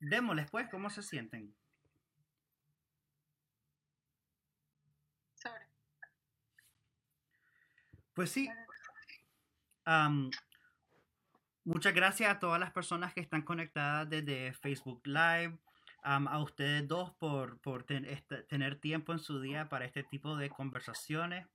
démosles pues, ¿cómo se sienten? Sobre. Pues sí. muchas gracias a todas las personas que están conectadas desde Facebook Live, a ustedes dos por, por este, tener tiempo en su día para este tipo de conversaciones.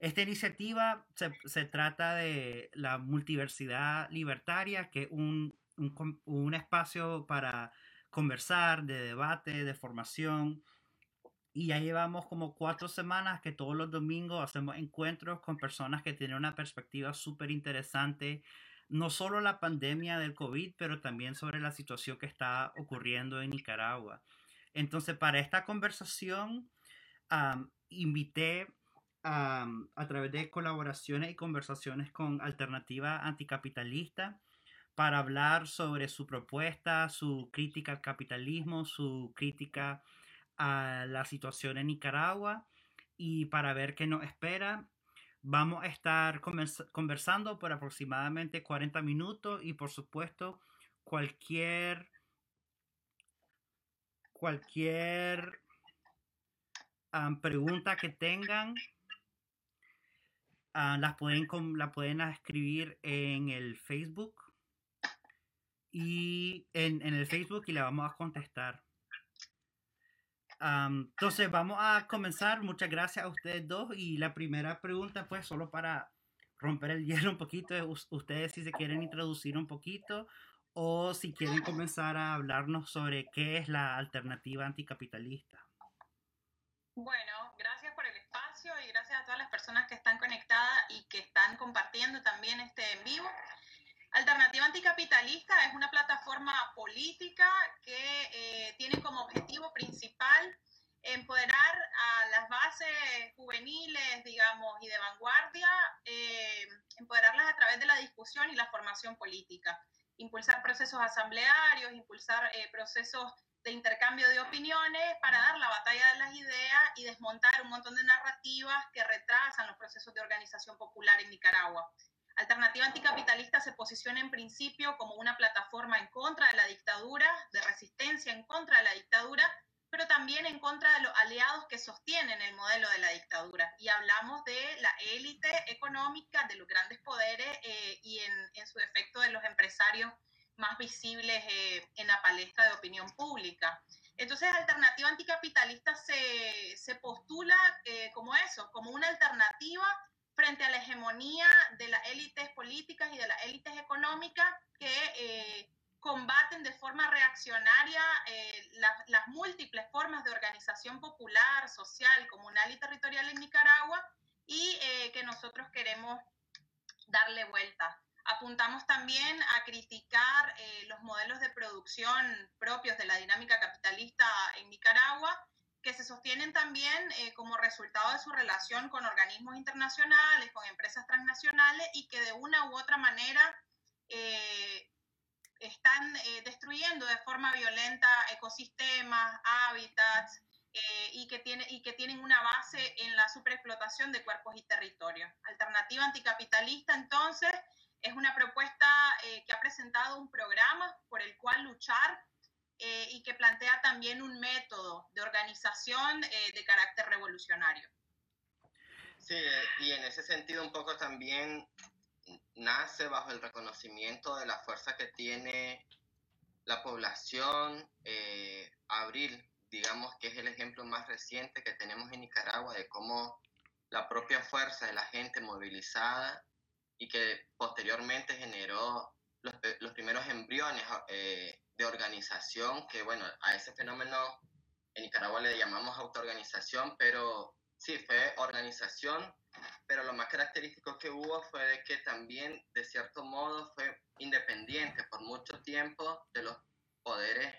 Esta iniciativa se, se trata de la multiversidad libertaria, que es un, un, espacio para conversar, de debate, de formación. Y ya llevamos como cuatro semanas que todos los domingos hacemos encuentros con personas que tienen una perspectiva súper interesante no solo la pandemia del COVID, pero también sobre la situación que está ocurriendo en Nicaragua. Entonces, para esta conversación, invité a través de colaboraciones y conversaciones con Alternativa Anticapitalista para hablar sobre su propuesta, su crítica al capitalismo, su crítica a la situación en Nicaragua y para ver qué nos espera Vamos a estar conversando por aproximadamente 40 minutos y por supuesto cualquier cualquier pregunta que tengan ah, las pueden la pueden escribir en el Facebook y en, el Facebook y la vamos a contestar entonces vamos a comenzar. Muchas gracias a ustedes dos. Y la primera pregunta, pues, solo para romper el hielo un poquito, es ustedes si se quieren introducir un poquito o si quieren comenzar a hablarnos sobre qué es la alternativa anticapitalista. Bueno, gracias por el espacio y gracias a todas las personas que están conectadas y que están compartiendo también este en vivo. Alternativa Anticapitalista es una plataforma política que eh, tiene como objetivo principal empoderar a las bases juveniles, digamos, y de vanguardia, eh, empoderarlas a través de la discusión y la formación política, impulsar procesos asamblearios, impulsar eh, procesos de intercambio de opiniones para dar la batalla de las ideas y desmontar un montón de narrativas que retrasan los procesos de organización popular en Nicaragua. Alternativa Anticapitalista se posiciona en principio como una plataforma en contra de la dictadura, de resistencia en contra de la dictadura, pero también en contra de los aliados que sostienen el modelo de la dictadura. Y hablamos de la élite económica, de los grandes poderes eh, y en, su efecto de los empresarios más visibles eh, en la palestra de opinión pública. Entonces, Alternativa Anticapitalista se, se postula eh, como eso, como una alternativa frente a la hegemonía de las élites políticas y de las élites económicas que eh, combaten de forma reaccionaria eh, las múltiples formas de organización popular, social, comunal y territorial en Nicaragua y eh, que nosotros queremos darle vuelta. Apuntamos también a criticar los modelos de producción propios de la dinámica capitalista en Nicaragua que se sostienen también eh, como resultado de su relación con organismos internacionales, con empresas transnacionales y que de una u otra manera eh, están eh, destruyendo de forma violenta ecosistemas, hábitats y, que tiene, y que tienen una base en la superexplotación de cuerpos y territorios. Alternativa anticapitalista, entonces, es una propuesta que ha presentado un programa por el cual luchar eh, y que plantea también un método de organización eh, de carácter revolucionario. Sí, y en ese sentido un poco también nace bajo el reconocimiento de la fuerza que tiene la población. Eh, Abril, digamos que es el ejemplo más reciente que tenemos en Nicaragua de cómo la propia fuerza de la gente movilizada y que posteriormente generó los, los primeros embriones eh, de organización, que bueno, a ese fenómeno en Nicaragua le llamamos autoorganización, pero sí, fue organización, pero lo más característico que hubo fue de que también, de cierto modo, fue independiente por mucho tiempo de los poderes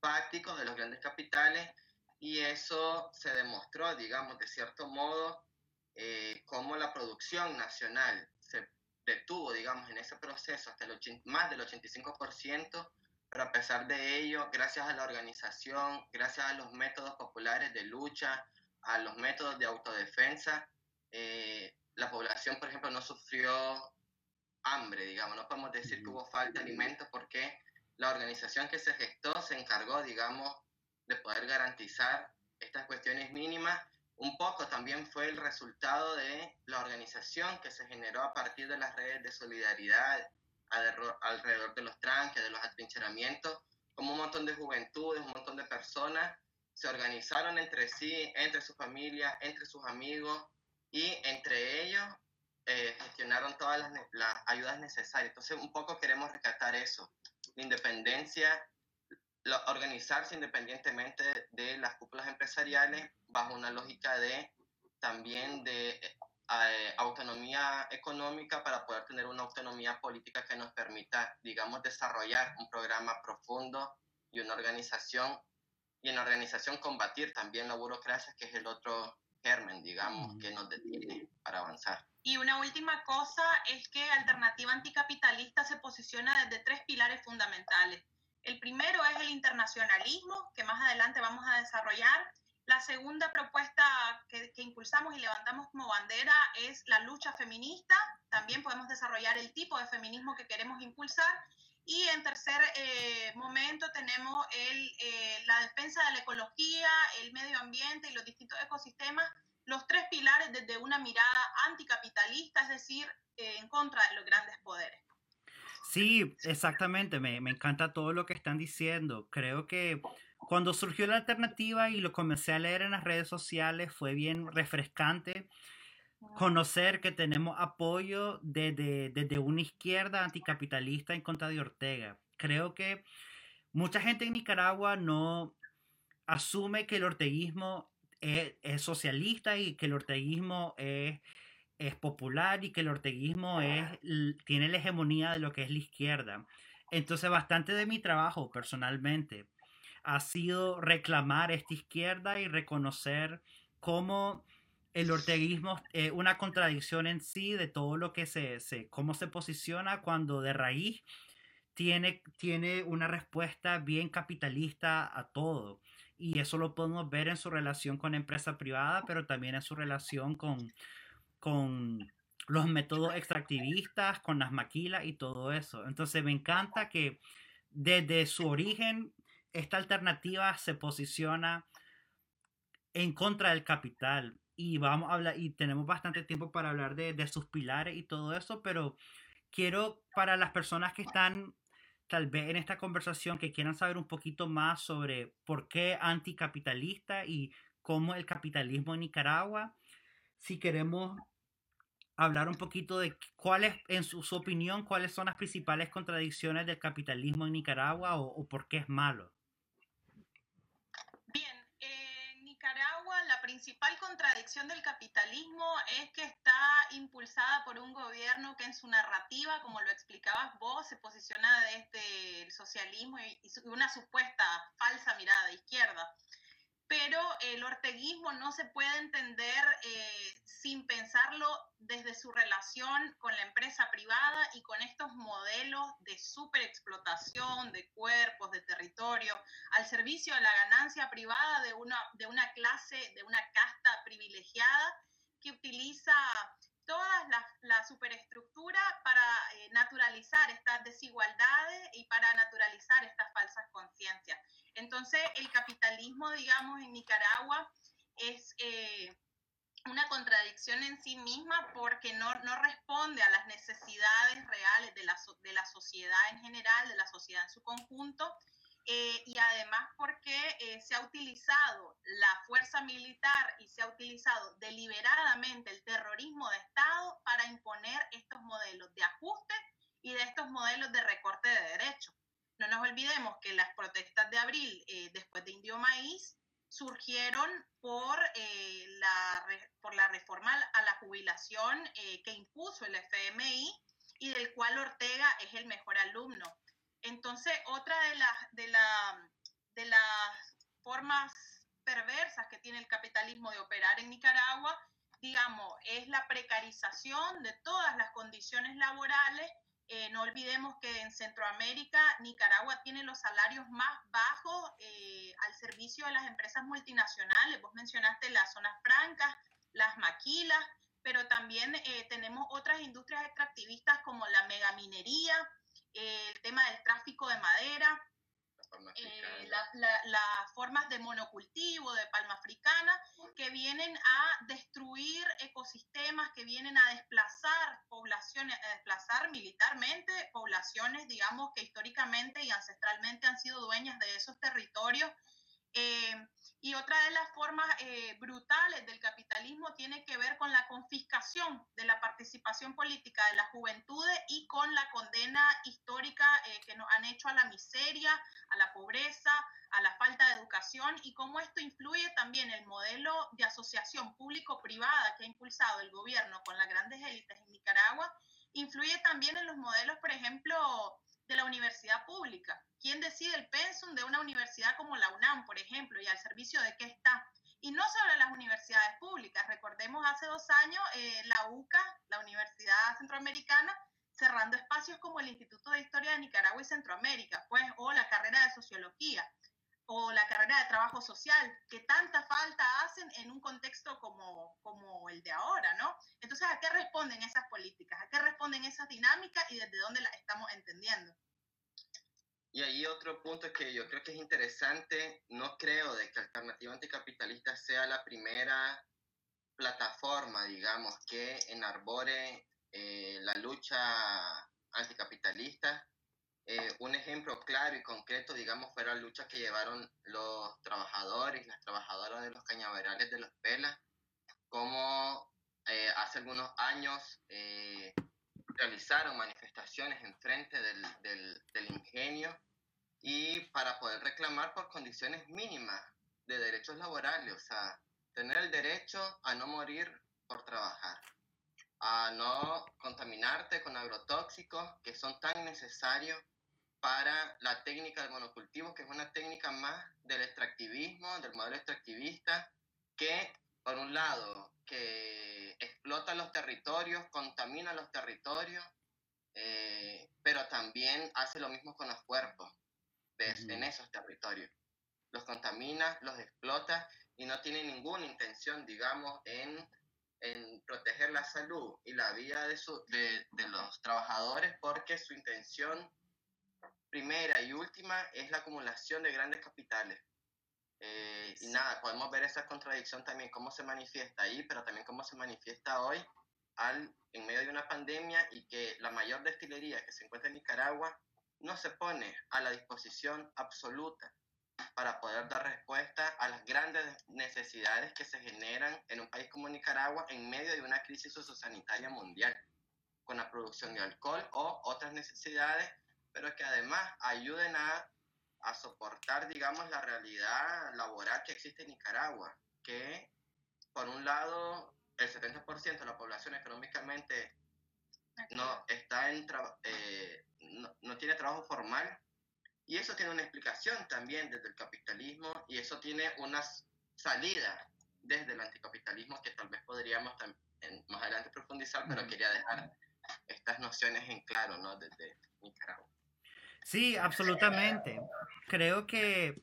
fácticos de los grandes capitales y eso se demostró, digamos, de cierto modo, eh, la producción nacional se detuvo, digamos, en ese proceso hasta el más del 85%, pero a pesar de ello, gracias a la organización, gracias a los métodos populares de lucha, a los métodos de autodefensa, eh, la población, por ejemplo, no sufrió hambre, digamos, no podemos decir que hubo falta de alimentos porque la organización que se gestó se encargó, digamos, de poder garantizar estas cuestiones mínimas. Un poco también fue el resultado de la organización que se generó a partir de las redes de solidaridad alrededor de los tranques, de los atrincheramientos, como un montón de juventudes, un montón de personas se organizaron entre sí, entre sus familias, entre sus amigos y entre ellos eh, gestionaron todas las, las, ayudas necesarias. Entonces, un poco queremos rescatar eso, la independencia, organizarse independientemente de las cúpulas empresariales bajo una lógica de también de eh, autonomía económica para poder tener una autonomía política que nos permita, digamos, desarrollar un programa profundo y una organización, y en la organización combatir también la burocracia, que es el otro germen, digamos, que nos detiene para avanzar. Y una última cosa es que Alternativa Anticapitalista se posiciona desde tres pilares fundamentales. El primero es el internacionalismo, que más adelante vamos a desarrollar. La segunda propuesta que, impulsamos y levantamos como bandera es la lucha feminista. También podemos desarrollar el tipo de feminismo que queremos impulsar. Y en tercer eh, momento tenemos eh, la defensa de la ecología, el medio ambiente y los distintos ecosistemas, los tres pilares desde una mirada anticapitalista, es decir, eh, en contra de los grandes poderes. Sí, exactamente, me, me encanta todo lo que están diciendo. Creo que cuando surgió la alternativa y lo comencé a leer en las redes sociales fue bien refrescante conocer que tenemos apoyo desde, desde una izquierda anticapitalista en contra de Ortega. Creo que mucha gente en Nicaragua no asume que el orteguismo es, es socialista y que el orteguismo es, es, popular y que el orteguismo es, tiene la hegemonía de lo que es la izquierda. Entonces, bastante de mi trabajo personalmente ha sido reclamar esta izquierda y reconocer cómo el orteguismo es una contradicción en sí de todo lo que se, se, cómo se posiciona cuando de raíz tiene, tiene una respuesta bien capitalista a todo. Y eso lo podemos ver en su relación con empresa privada, pero también en su relación con, con los métodos extractivistas, con las maquilas y todo eso. Entonces me encanta que desde su origen esta alternativa se posiciona en contra del capital y vamos a hablar, y tenemos bastante tiempo para hablar de, sus pilares y todo eso, pero quiero para las personas que están tal vez en esta conversación que quieran saber un poquito más sobre por qué anticapitalista y cómo el capitalismo en Nicaragua, si queremos hablar un poquito de cuáles, en su, opinión, cuáles son las principales contradicciones del capitalismo en Nicaragua o por qué es malo. Principal contradicción del capitalismo es que está impulsada por un gobierno que en su narrativa, como lo explicabas vos, se posiciona desde el socialismo y, una supuesta falsa mirada de izquierda pero el orteguismo no se puede entender eh, sin pensarlo desde su relación con la empresa privada y con estos modelos de superexplotación de cuerpos, de territorio, al servicio de la ganancia privada de una, de una clase, de una casta privilegiada que utiliza toda la, la superestructura para eh, naturalizar estas desigualdades y para naturalizar estas falsas conciencias. Entonces, el capitalismo, digamos, en Nicaragua es eh, una contradicción en sí misma porque no, no, responde a las necesidades reales de la, de la sociedad en general, de la sociedad en su conjunto, eh, y además porque eh, se ha utilizado la fuerza militar y se ha utilizado deliberadamente el terrorismo de Estado para imponer estos modelos de ajuste y de estos modelos de recorte de derechos. No nos olvidemos que las protestas de abril eh, después de Indio Maíz surgieron por, eh, la, por la reforma a la jubilación eh, que impuso el FMI y del cual Ortega es el mejor alumno. Entonces, otra de, las formas perversas que tiene el capitalismo de operar en Nicaragua, digamos, es la precarización de todas las condiciones laborales eh, no olvidemos que en Centroamérica, Nicaragua tiene los salarios más bajos eh, al servicio de las empresas multinacionales. Vos mencionaste las zonas francas, las maquilas, pero también eh, tenemos otras industrias extractivistas como la megaminería, el tema del tráfico de madera, eh, las formas de monocultivo, de palma africana, que vienen a destruir ecosistemas, que vienen a desplazar poblaciones, a desplazar militarmente poblaciones, digamos, que históricamente y ancestralmente han sido dueñas de esos territorios eh, y otra de las formas eh, brutales del capitalismo tiene que ver con la confiscación de la participación política de las juventudes y con la condena histórica eh, que nos han hecho a la miseria, a la pobreza, a la falta de educación y cómo esto influye también el modelo de asociación público-privada que ha impulsado el gobierno con las grandes élites en Nicaragua, influye también en los modelos, por ejemplo, de la universidad pública. ¿Quién decide el pensum de una universidad como la UNAM, por ejemplo, y al servicio de qué está? Y no sobre las universidades públicas. Recordemos hace dos años eh, la UCA, la Universidad Centroamericana, cerrando espacios como el Instituto de Historia de Nicaragua y Centroamérica, pues, o la carrera de Sociología, o la carrera de Trabajo Social, que tanta falta hacen en un contexto como, como el de ahora, ¿no? Entonces, ¿a qué responden esas políticas? ¿A qué responden esas dinámicas y desde dónde las estamos entendiendo? Y ahí otro punto que yo creo que es interesante, no creo de que Alternativa Anticapitalista sea la primera plataforma, digamos, que enarbore eh, la lucha anticapitalista. Eh, un ejemplo claro y concreto, digamos, fue la lucha que llevaron los trabajadores, las trabajadoras de los cañaverales de los Pelas, como eh, hace algunos años realizaron manifestaciones en frente del, del, del ingenio y para poder reclamar por condiciones mínimas de derechos laborales, o sea, tener el derecho a no morir por trabajar, a no contaminarte con agrotóxicos que son tan necesarios para la técnica del monocultivo, que es una técnica más del extractivismo, del modelo extractivista, que por un lado, que explota los territorios, contamina los territorios, eh, pero también hace lo mismo con los cuerpos en esos territorios. Los contamina, los explota y no tiene ninguna intención, digamos, en, en proteger la salud y la vida de, su, de, de los trabajadores porque su intención primera y última es la acumulación de grandes capitales. Eh, y nada, podemos ver esa contradicción también, cómo se manifiesta ahí, pero también cómo se manifiesta hoy al, en medio de una pandemia y que la mayor destilería que se encuentra en Nicaragua no se pone a la disposición absoluta para poder dar respuesta a las grandes necesidades que se generan en un país como Nicaragua en medio de una crisis sociosanitaria mundial, con la producción de alcohol o otras necesidades, pero que además ayuden a, a soportar, digamos, la realidad laboral que existe en Nicaragua, que por un lado el 70% de la población económicamente no está en eh, no, tiene trabajo formal y eso tiene una explicación también desde el capitalismo y eso tiene una salida desde el anticapitalismo que tal vez podríamos más adelante profundizar, pero quería dejar estas nociones en claro, ¿no? Desde Nicaragua. Sí, absolutamente. Creo que,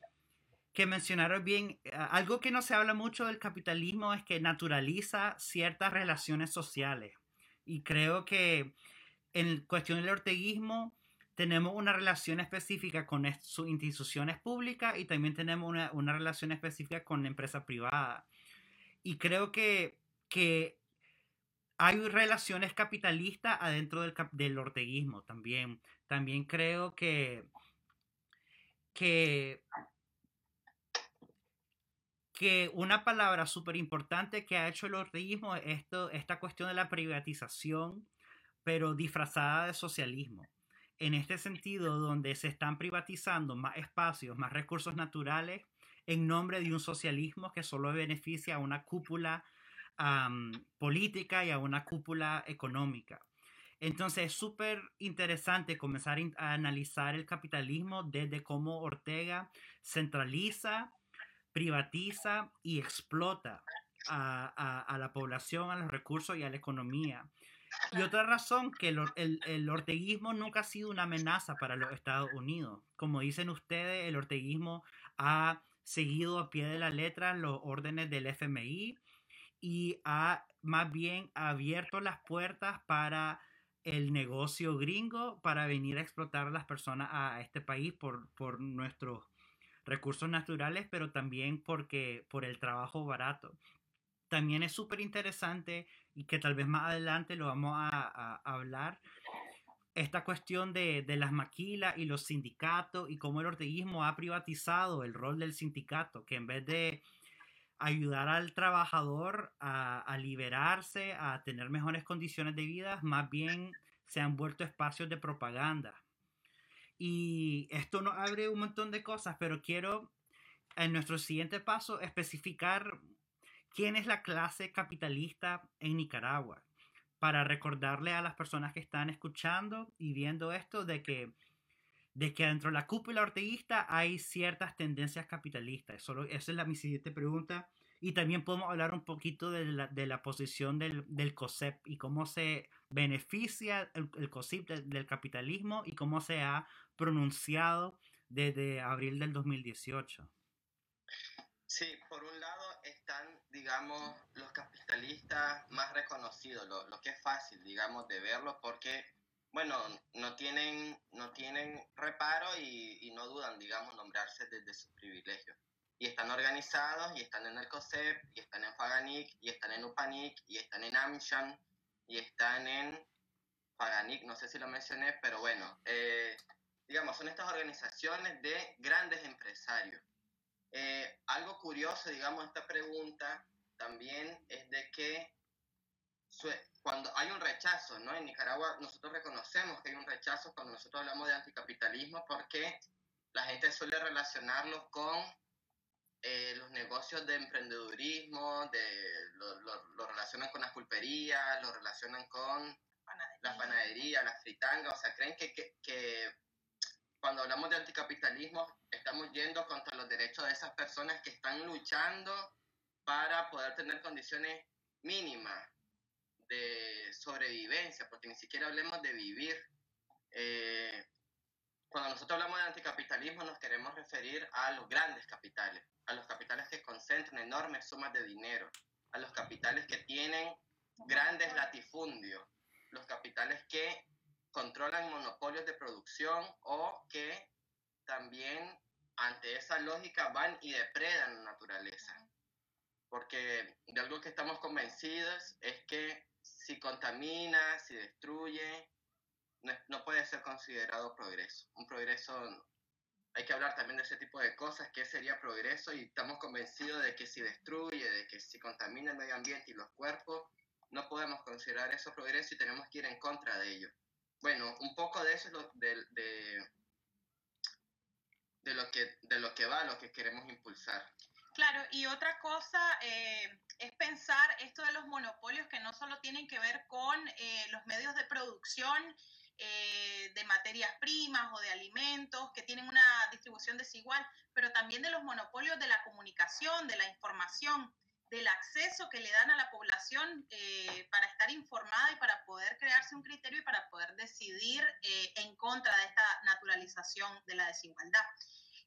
que mencionaron bien, algo que no se habla mucho del capitalismo es que naturaliza ciertas relaciones sociales. Y creo que en cuestión del orteguismo tenemos una relación específica con sus instituciones públicas y también tenemos una, una relación específica con la empresa privada. Y creo que, que hay relaciones capitalistas adentro del, del orteguismo también. También creo que, que, una palabra súper importante que ha hecho el orteguismo es esto, esta cuestión de la privatización pero disfrazada de socialismo. En este sentido, donde se están privatizando más espacios, más recursos naturales, en nombre de un socialismo que solo beneficia a una cúpula política y a una cúpula económica. Entonces es súper interesante comenzar a analizar el capitalismo desde cómo Ortega centraliza, privatiza y explota a la población, a los recursos y a la economía. Y otra razón, que el, el, orteguismo nunca ha sido una amenaza para los Estados Unidos. Como dicen ustedes, el orteguismo ha seguido a pie de la letra los órdenes del FMI y ha más bien abierto las puertas para el negocio gringo para venir a explotar a las personas a este país por, por nuestros recursos naturales, pero también porque por el trabajo barato. También es súper interesante y que tal vez más adelante lo vamos a, hablar, esta cuestión de, las maquilas y los sindicatos y cómo el orteguismo ha privatizado el rol del sindicato, que en vez de ayudar al trabajador a, liberarse, a tener mejores condiciones de vida, más bien se han vuelto espacios de propaganda. Y esto nos abre un montón de cosas, pero quiero en nuestro siguiente paso especificar quién es la clase capitalista en Nicaragua, para recordarle a las personas que están escuchando y viendo esto de que, de que dentro de la cúpula orteguista hay ciertas tendencias capitalistas. Solo, esa es la, mi siguiente pregunta. Y también podemos hablar un poquito de la, de la posición del, del, COSEP y cómo se beneficia el, el COSEP del capitalismo y cómo se ha pronunciado desde abril del 2018. Sí, por un lado están, digamos, los capitalistas más reconocidos, lo, que es fácil, digamos, de verlos porque, bueno, no tienen, no tienen reparo y, no dudan, digamos, nombrarse desde sus privilegios. Y están organizados, y están en el COSEP, y están en Faganic, y están en UPANIC, y están en AMSHAN, y están en Faganic, no sé si lo mencioné, pero bueno, eh, digamos, son estas organizaciones de grandes empresarios eh, algo curioso, digamos, esta pregunta también es de que cuando hay un rechazo, ¿no? En Nicaragua nosotros reconocemos que hay un rechazo cuando nosotros hablamos de anticapitalismo porque la gente suele relacionarlo con eh, los negocios de emprendedurismo, de, lo, relacionan con las pulperías, lo relacionan con la panadería, la fritanga, o sea, creen que, que cuando hablamos de anticapitalismo, estamos yendo contra los derechos de esas personas que están luchando para poder tener condiciones mínimas de sobrevivencia, porque ni siquiera hablemos de vivir. Eh, cuando nosotros hablamos de anticapitalismo nos queremos referir a los grandes capitales, a los capitales que concentran enormes sumas de dinero, a los capitales que tienen grandes latifundios, los capitales que controlan monopolios de producción o que también ante esa lógica van y depredan la naturaleza. Porque de algo que estamos convencidos es que si contamina, si destruye, no, puede ser considerado progreso. Un progreso, hay que hablar también de ese tipo de cosas, qué sería progreso, y estamos convencidos de que si destruye, de que si contamina el medio ambiente y los cuerpos, no podemos considerar eso progreso y tenemos que ir en contra de ello bueno, un poco de eso es lo, de, de, lo que, de lo que va, lo que queremos impulsar. Claro, y otra cosa eh, es pensar esto de los monopolios que no solo tienen que ver con eh, los medios de producción eh, de materias primas o de alimentos que tienen una distribución desigual, pero también de los monopolios de la comunicación, de la información del acceso que le dan a la población eh, para estar informada y para poder crearse un criterio y para poder decidir eh, en contra de esta naturalización de la desigualdad.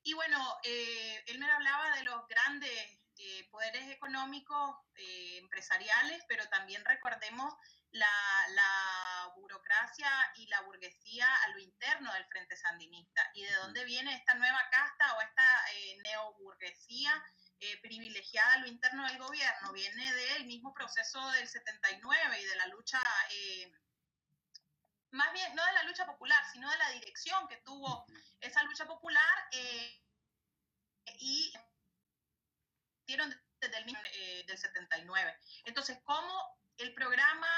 Y bueno, eh, él me hablaba de los grandes poderes económicos, empresariales, pero también recordemos la, la, burocracia y la burguesía a lo interno del Frente Sandinista. Y de dónde viene esta nueva casta o esta neoburguesía eh, privilegiada a lo interno del gobierno viene del mismo proceso del 79 y de la lucha, eh, más bien no de la lucha popular, sino de la dirección que tuvo esa lucha popular eh, y dieron desde el mismo del 79. Entonces, ¿cómo el programa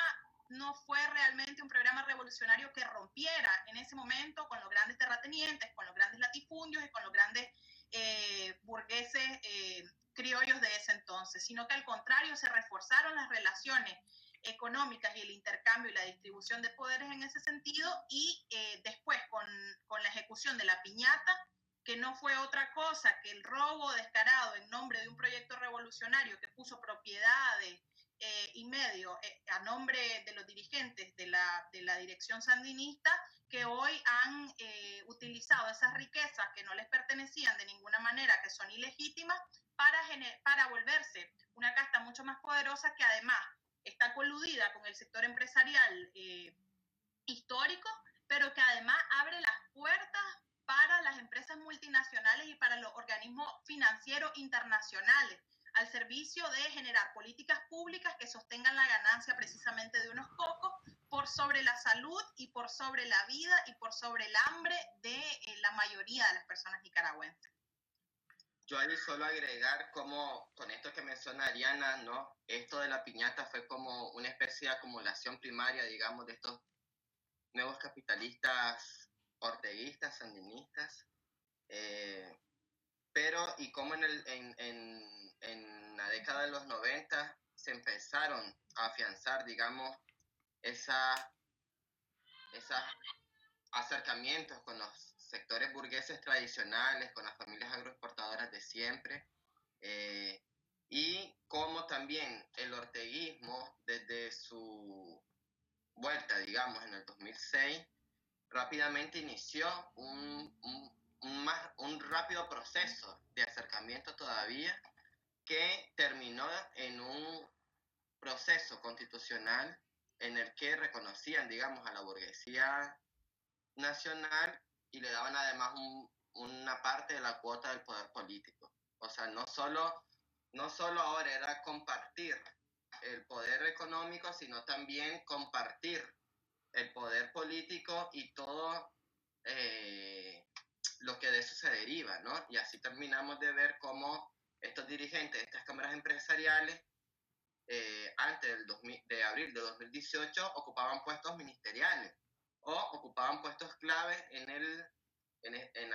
no fue realmente un programa revolucionario que rompiera en ese momento con los grandes terratenientes, con los grandes latifundios y con los grandes eh, burgueses eh, criollos de ese entonces, sino que al contrario se reforzaron las relaciones económicas y el intercambio y la distribución de poderes en ese sentido y eh, después con, con la ejecución de la piñata, que no fue otra cosa que el robo descarado en nombre de un proyecto revolucionario que puso propiedades eh, y medio eh, a nombre de los dirigentes de la, de la dirección sandinista que hoy han eh, utilizado esas riquezas que no les pertenecían de ninguna manera, que son ilegítimas, para, para volverse una casta mucho más poderosa que además está coludida con el sector empresarial histórico, pero que además abre las puertas para las empresas multinacionales y para los organismos financieros internacionales al servicio de generar políticas públicas que sostengan la ganancia precisamente de unos pocos por sobre la salud y por sobre la vida y por sobre el hambre de eh, la mayoría de las personas nicaragüenses. Yo ahí solo agregar como con esto que menciona Ariana, ¿no? Esto de la piñata fue como una especie de acumulación primaria, digamos, de estos nuevos capitalistas orteguistas, sandinistas, eh, pero y como en, el, en, en, en, la década de los 90 se empezaron a afianzar, digamos, esa, esos acercamientos con los sectores burgueses tradicionales, con las familias agroexportadoras de siempre, eh, y como también el orteguismo desde su vuelta, digamos, en el 2006, rápidamente inició un, un, más, un rápido proceso de acercamiento todavía que terminó en un proceso constitucional en el que reconocían, digamos, a la burguesía nacional y le daban además una parte de la cuota del poder político. O sea, no solo, no solo ahora era compartir el poder económico, sino también compartir el poder político y todo eh, lo que de eso se deriva, ¿no? Y así terminamos de ver cómo estos dirigentes estas cámaras empresariales, eh, antes del de abril de 2018, ocupaban puestos ministeriales o ocupaban puestos claves en, el, en, en,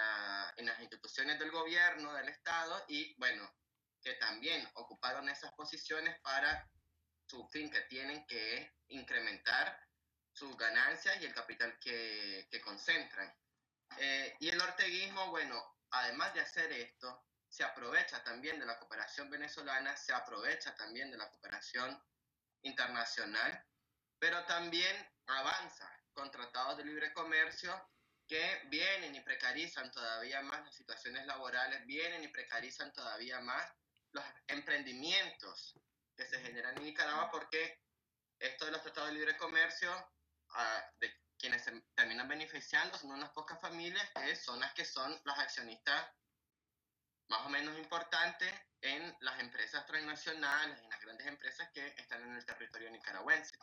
en las instituciones del gobierno, del Estado, y bueno, que también ocuparon esas posiciones para su fin que tienen que incrementar sus ganancias y el capital que, que concentran. Eh, y el orteguismo, bueno, además de hacer esto, se aprovecha también de la cooperación venezolana, se aprovecha también de la cooperación internacional, pero también avanza con tratados de libre comercio que vienen y precarizan todavía más las situaciones laborales, vienen y precarizan todavía más los emprendimientos que se generan en Nicaragua porque esto de los tratados de libre comercio de quienes se terminan beneficiando son unas pocas familias que son las que son las accionistas más o menos importantes en las empresas transnacionales, en las grandes empresas que están en el territorio nicaragüense.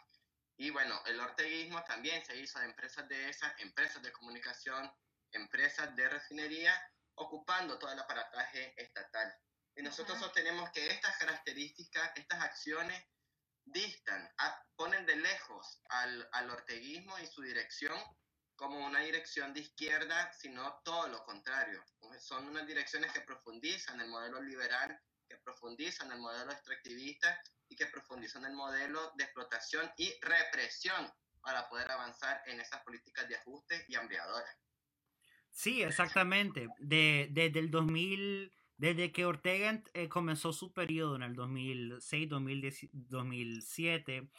Y bueno, el orteguismo también se hizo de empresas de esas, empresas de comunicación, empresas de refinería, ocupando todo el aparataje estatal. Y nosotros sostenemos que estas características, estas acciones, distan, ponen de lejos al, al orteguismo y su dirección como una dirección de izquierda, sino todo lo contrario. Son unas direcciones que profundizan el modelo liberal, que profundizan el modelo extractivista y que profundizan el modelo de explotación y represión para poder avanzar en esas políticas de ajuste y hambriadoras. Sí, exactamente. De, desde el 2000, desde que Ortega eh, comenzó su periodo en el 2006-2007,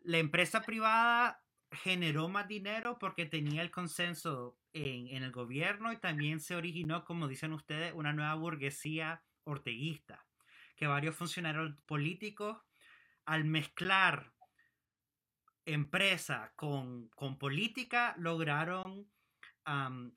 la empresa privada generó más dinero porque tenía el consenso en, en, el gobierno y también se originó, como dicen ustedes, una nueva burguesía orteguista, que varios funcionarios políticos, al mezclar empresa con, con política, lograron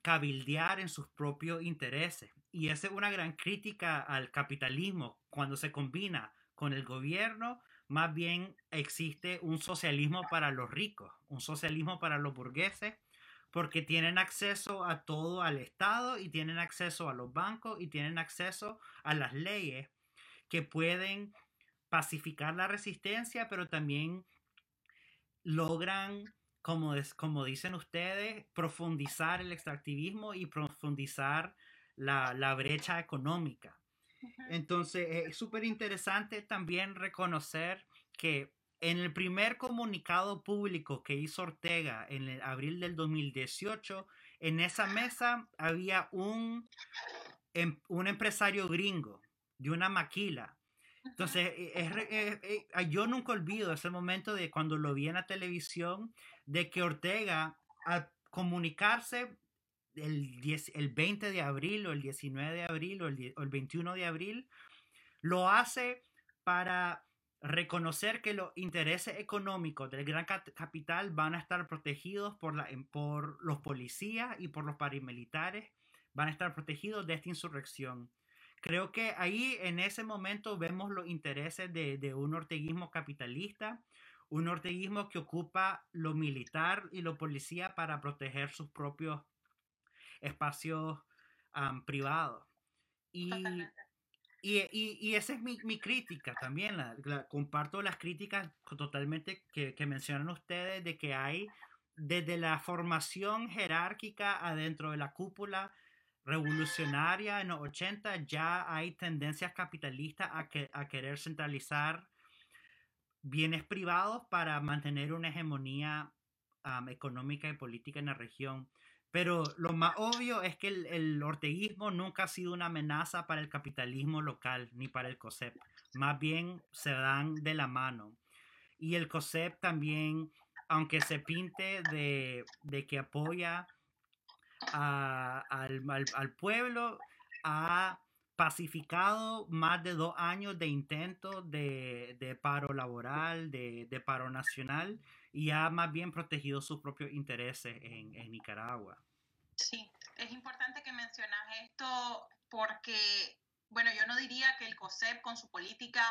cabildear en sus propios intereses. Y esa es una gran crítica al capitalismo cuando se combina con el gobierno. Más bien existe un socialismo para los ricos, un socialismo para los burgueses, porque tienen acceso a todo al Estado y tienen acceso a los bancos y tienen acceso a las leyes que pueden pacificar la resistencia, pero también logran como, como dicen ustedes, profundizar el extractivismo y profundizar la, la brecha económica. Entonces, es súper interesante también reconocer que en el primer comunicado público que hizo Ortega en el abril del 2018, en esa mesa había un, em, un empresario gringo de una maquila. Entonces, e, yo nunca olvido ese momento de cuando lo vi en la televisión, de que Ortega, al comunicarse el, 10, el 20 de abril o el 19 de abril o el, o el 21 de abril, lo hace para reconocer que los intereses económicos del gran capital van a estar protegidos por, la, por los policías y por los paramilitares, van a estar protegidos de esta insurrección. Creo que ahí en ese momento vemos los intereses de, de un orteguismo capitalista, un orteguismo que ocupa lo militar y lo policía para proteger sus propios espacios privados. Y, y, y, y, esa es mi, mi crítica también. La, comparto las críticas totalmente que, que, mencionan ustedes de que hay desde la formación jerárquica adentro de la cúpula revolucionaria en los 80 ya hay tendencias capitalistas a, que, a querer centralizar bienes privados para mantener una hegemonía económica y política en la región. Pero lo más obvio es que el, el, nunca ha sido una amenaza para el capitalismo local ni para el COSEP. Más bien se dan de la mano. Y el COSEP también, aunque se pinte de, de que apoya a, al, al, al, pueblo, ha pacificado más de dos años de intentos de, paro laboral, de, paro nacional y ha más bien protegido sus propios intereses en Nicaragua. Sí, es importante que mencionas esto porque, bueno, yo no diría que el COSEP con su política,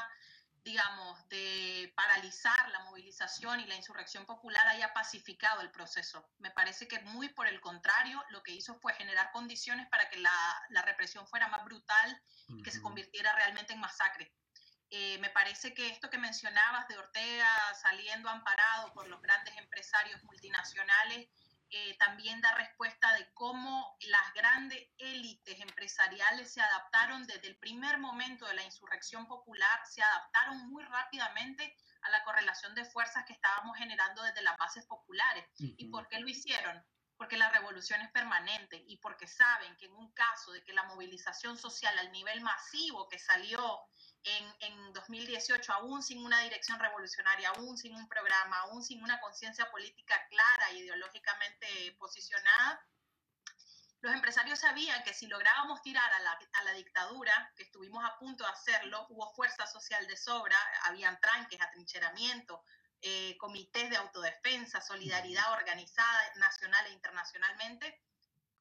digamos, de paralizar la movilización y la insurrección popular haya pacificado el proceso. Me parece que muy por el contrario, lo que hizo fue generar condiciones para que la, la represión fuera más brutal y que se convirtiera realmente en masacre. Eh, me parece que esto que mencionabas de Ortega saliendo amparado por los grandes empresarios multinacionales eh, también da respuesta de cómo las grandes élites empresariales se adaptaron desde el primer momento de la insurrección popular, se adaptaron muy rápidamente a la correlación de fuerzas que estábamos generando desde las bases populares. Uh -huh. ¿Y por qué lo hicieron? Porque la revolución es permanente y porque saben que en un caso de que la movilización social al nivel masivo que salió en, en 2018, aún sin una dirección revolucionaria, aún sin un programa, aún sin una conciencia política clara ideológicamente posicionada, los empresarios sabían que si lográbamos tirar a la, a la, dictadura, que estuvimos a punto de hacerlo, hubo fuerza social de sobra, habían tranques, atrincheramiento, eh, comités de autodefensa, solidaridad organizada nacional e internacionalmente,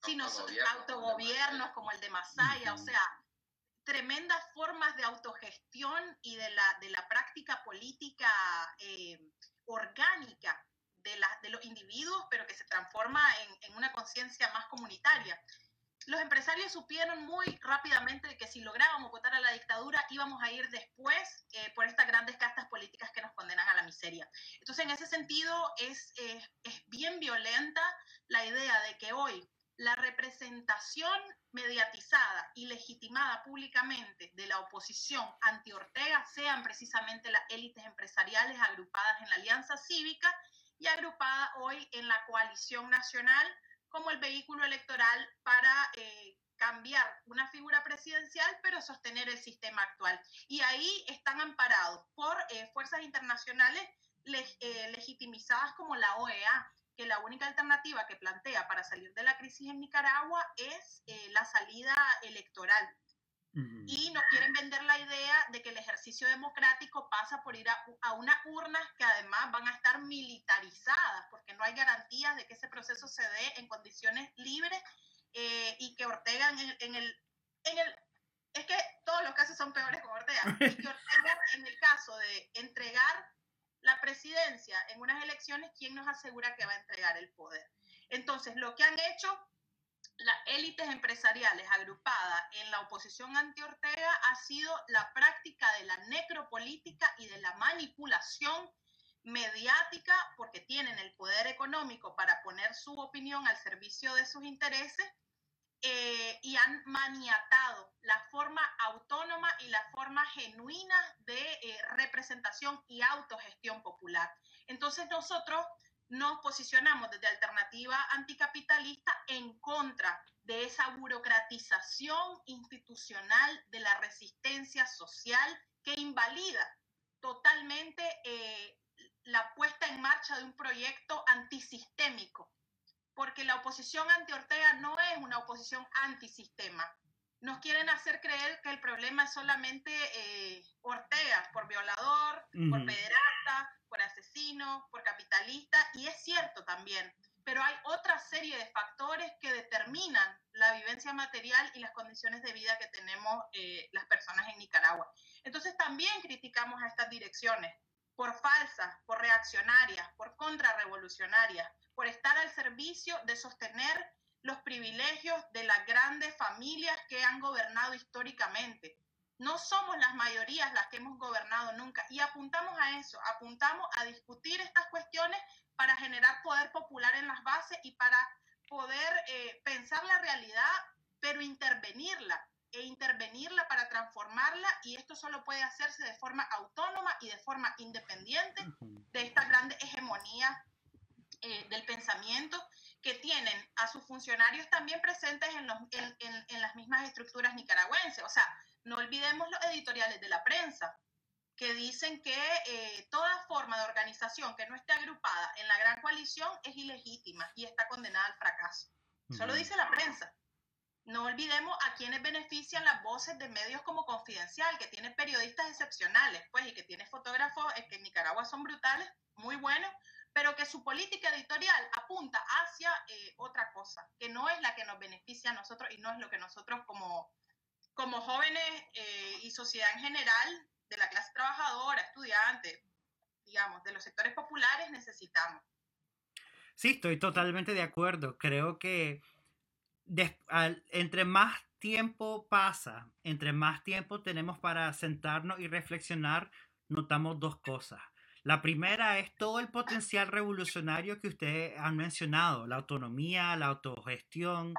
sino autogobiernos, autogobiernos como el de Masaya, uh -huh. o sea, tremendas formas de autogestión y de la, de la práctica política eh, orgánica de, la, de, los individuos, pero que se transforma en, en una conciencia más comunitaria. Los empresarios supieron muy rápidamente que si lográbamos votar a la dictadura íbamos a ir después eh, por estas grandes castas políticas que nos condenan a la miseria. Entonces, en ese sentido, es, eh, es bien violenta la idea de que hoy la representación mediatizada y legitimada públicamente de la oposición anti-Ortega sean precisamente las élites empresariales agrupadas en la Alianza Cívica y agrupadas hoy en la coalición nacional como el vehículo electoral para eh, cambiar una figura presidencial, pero sostener el sistema actual. Y ahí están amparados por eh, fuerzas internacionales eh, legitimizadas como la OEA, que la única alternativa que plantea para salir de la crisis en Nicaragua es eh, la salida electoral. Uh -huh. Y nos quieren vender la idea de que el ejercicio democrático pasa por ir a, a, unas urnas que además van a estar militarizadas, porque no hay garantías de que ese proceso se dé en condiciones libres eh, y que Ortega en el, en el, en el es que todos los casos son peores con Ortega, y que Ortega en el caso de entregar la presidencia en unas elecciones, ¿quién nos asegura que va a entregar el poder? Entonces, lo que han hecho las élites empresariales agrupadas en la oposición anti-Ortega ha sido la práctica de la necropolítica y de la manipulación mediática, porque tienen el poder económico para poner su opinión al servicio de sus intereses, eh, y han maniatado la forma autónoma y la forma genuina de eh, representación y autogestión popular. Entonces nosotros nos posicionamos desde alternativa anticapitalista en contra de esa burocratización institucional de la resistencia social que invalida totalmente eh, la puesta en marcha de un proyecto antisistémico porque la oposición anti-Ortega no es una oposición antisistema, nos quieren hacer creer que el problema es solamente eh, Ortega por violador, por pederasta, por asesino, por capitalista, y es cierto también, pero hay otra serie de factores que determinan la vivencia material y las condiciones de vida que tenemos eh, las personas en Nicaragua. Entonces también criticamos a estas direcciones por falsas, por reaccionarias, por contrarrevolucionarias, por estar al servicio de sostener los privilegios de las grandes familias que han gobernado históricamente. No somos las mayorías las que hemos gobernado nunca y apuntamos a eso, apuntamos a discutir estas cuestiones para generar poder popular en las bases y para poder eh, pensar la realidad, pero intervenirla e intervenirla para transformarla y esto solo puede hacerse de forma autónoma y de forma independiente de esta grande hegemonía eh, del pensamiento que tienen a sus funcionarios también presentes en, en, las mismas estructuras nicaragüenses. O sea, no olvidemos los editoriales de la prensa, que dicen que eh, toda forma de organización que no esté agrupada en la gran coalición es ilegítima y está condenada al fracaso. Solo dice la prensa. No olvidemos a quienes benefician las voces de medios como Confidencial, que tiene periodistas excepcionales, pues, y que tiene fotógrafos que en Nicaragua son brutales, muy buenos, pero que su política editorial apunta hacia eh, otra cosa, que no es la que nos beneficia a nosotros y no es lo que nosotros como, como jóvenes eh, y sociedad en general, de la clase trabajadora, estudiantes, digamos, de los sectores populares necesitamos. Sí, estoy totalmente de acuerdo. Creo que entre más tiempo pasa, entre más tiempo tenemos para sentarnos y reflexionar, notamos dos cosas. La primera es todo el potencial revolucionario que ustedes han mencionado, la autonomía, la autogestión,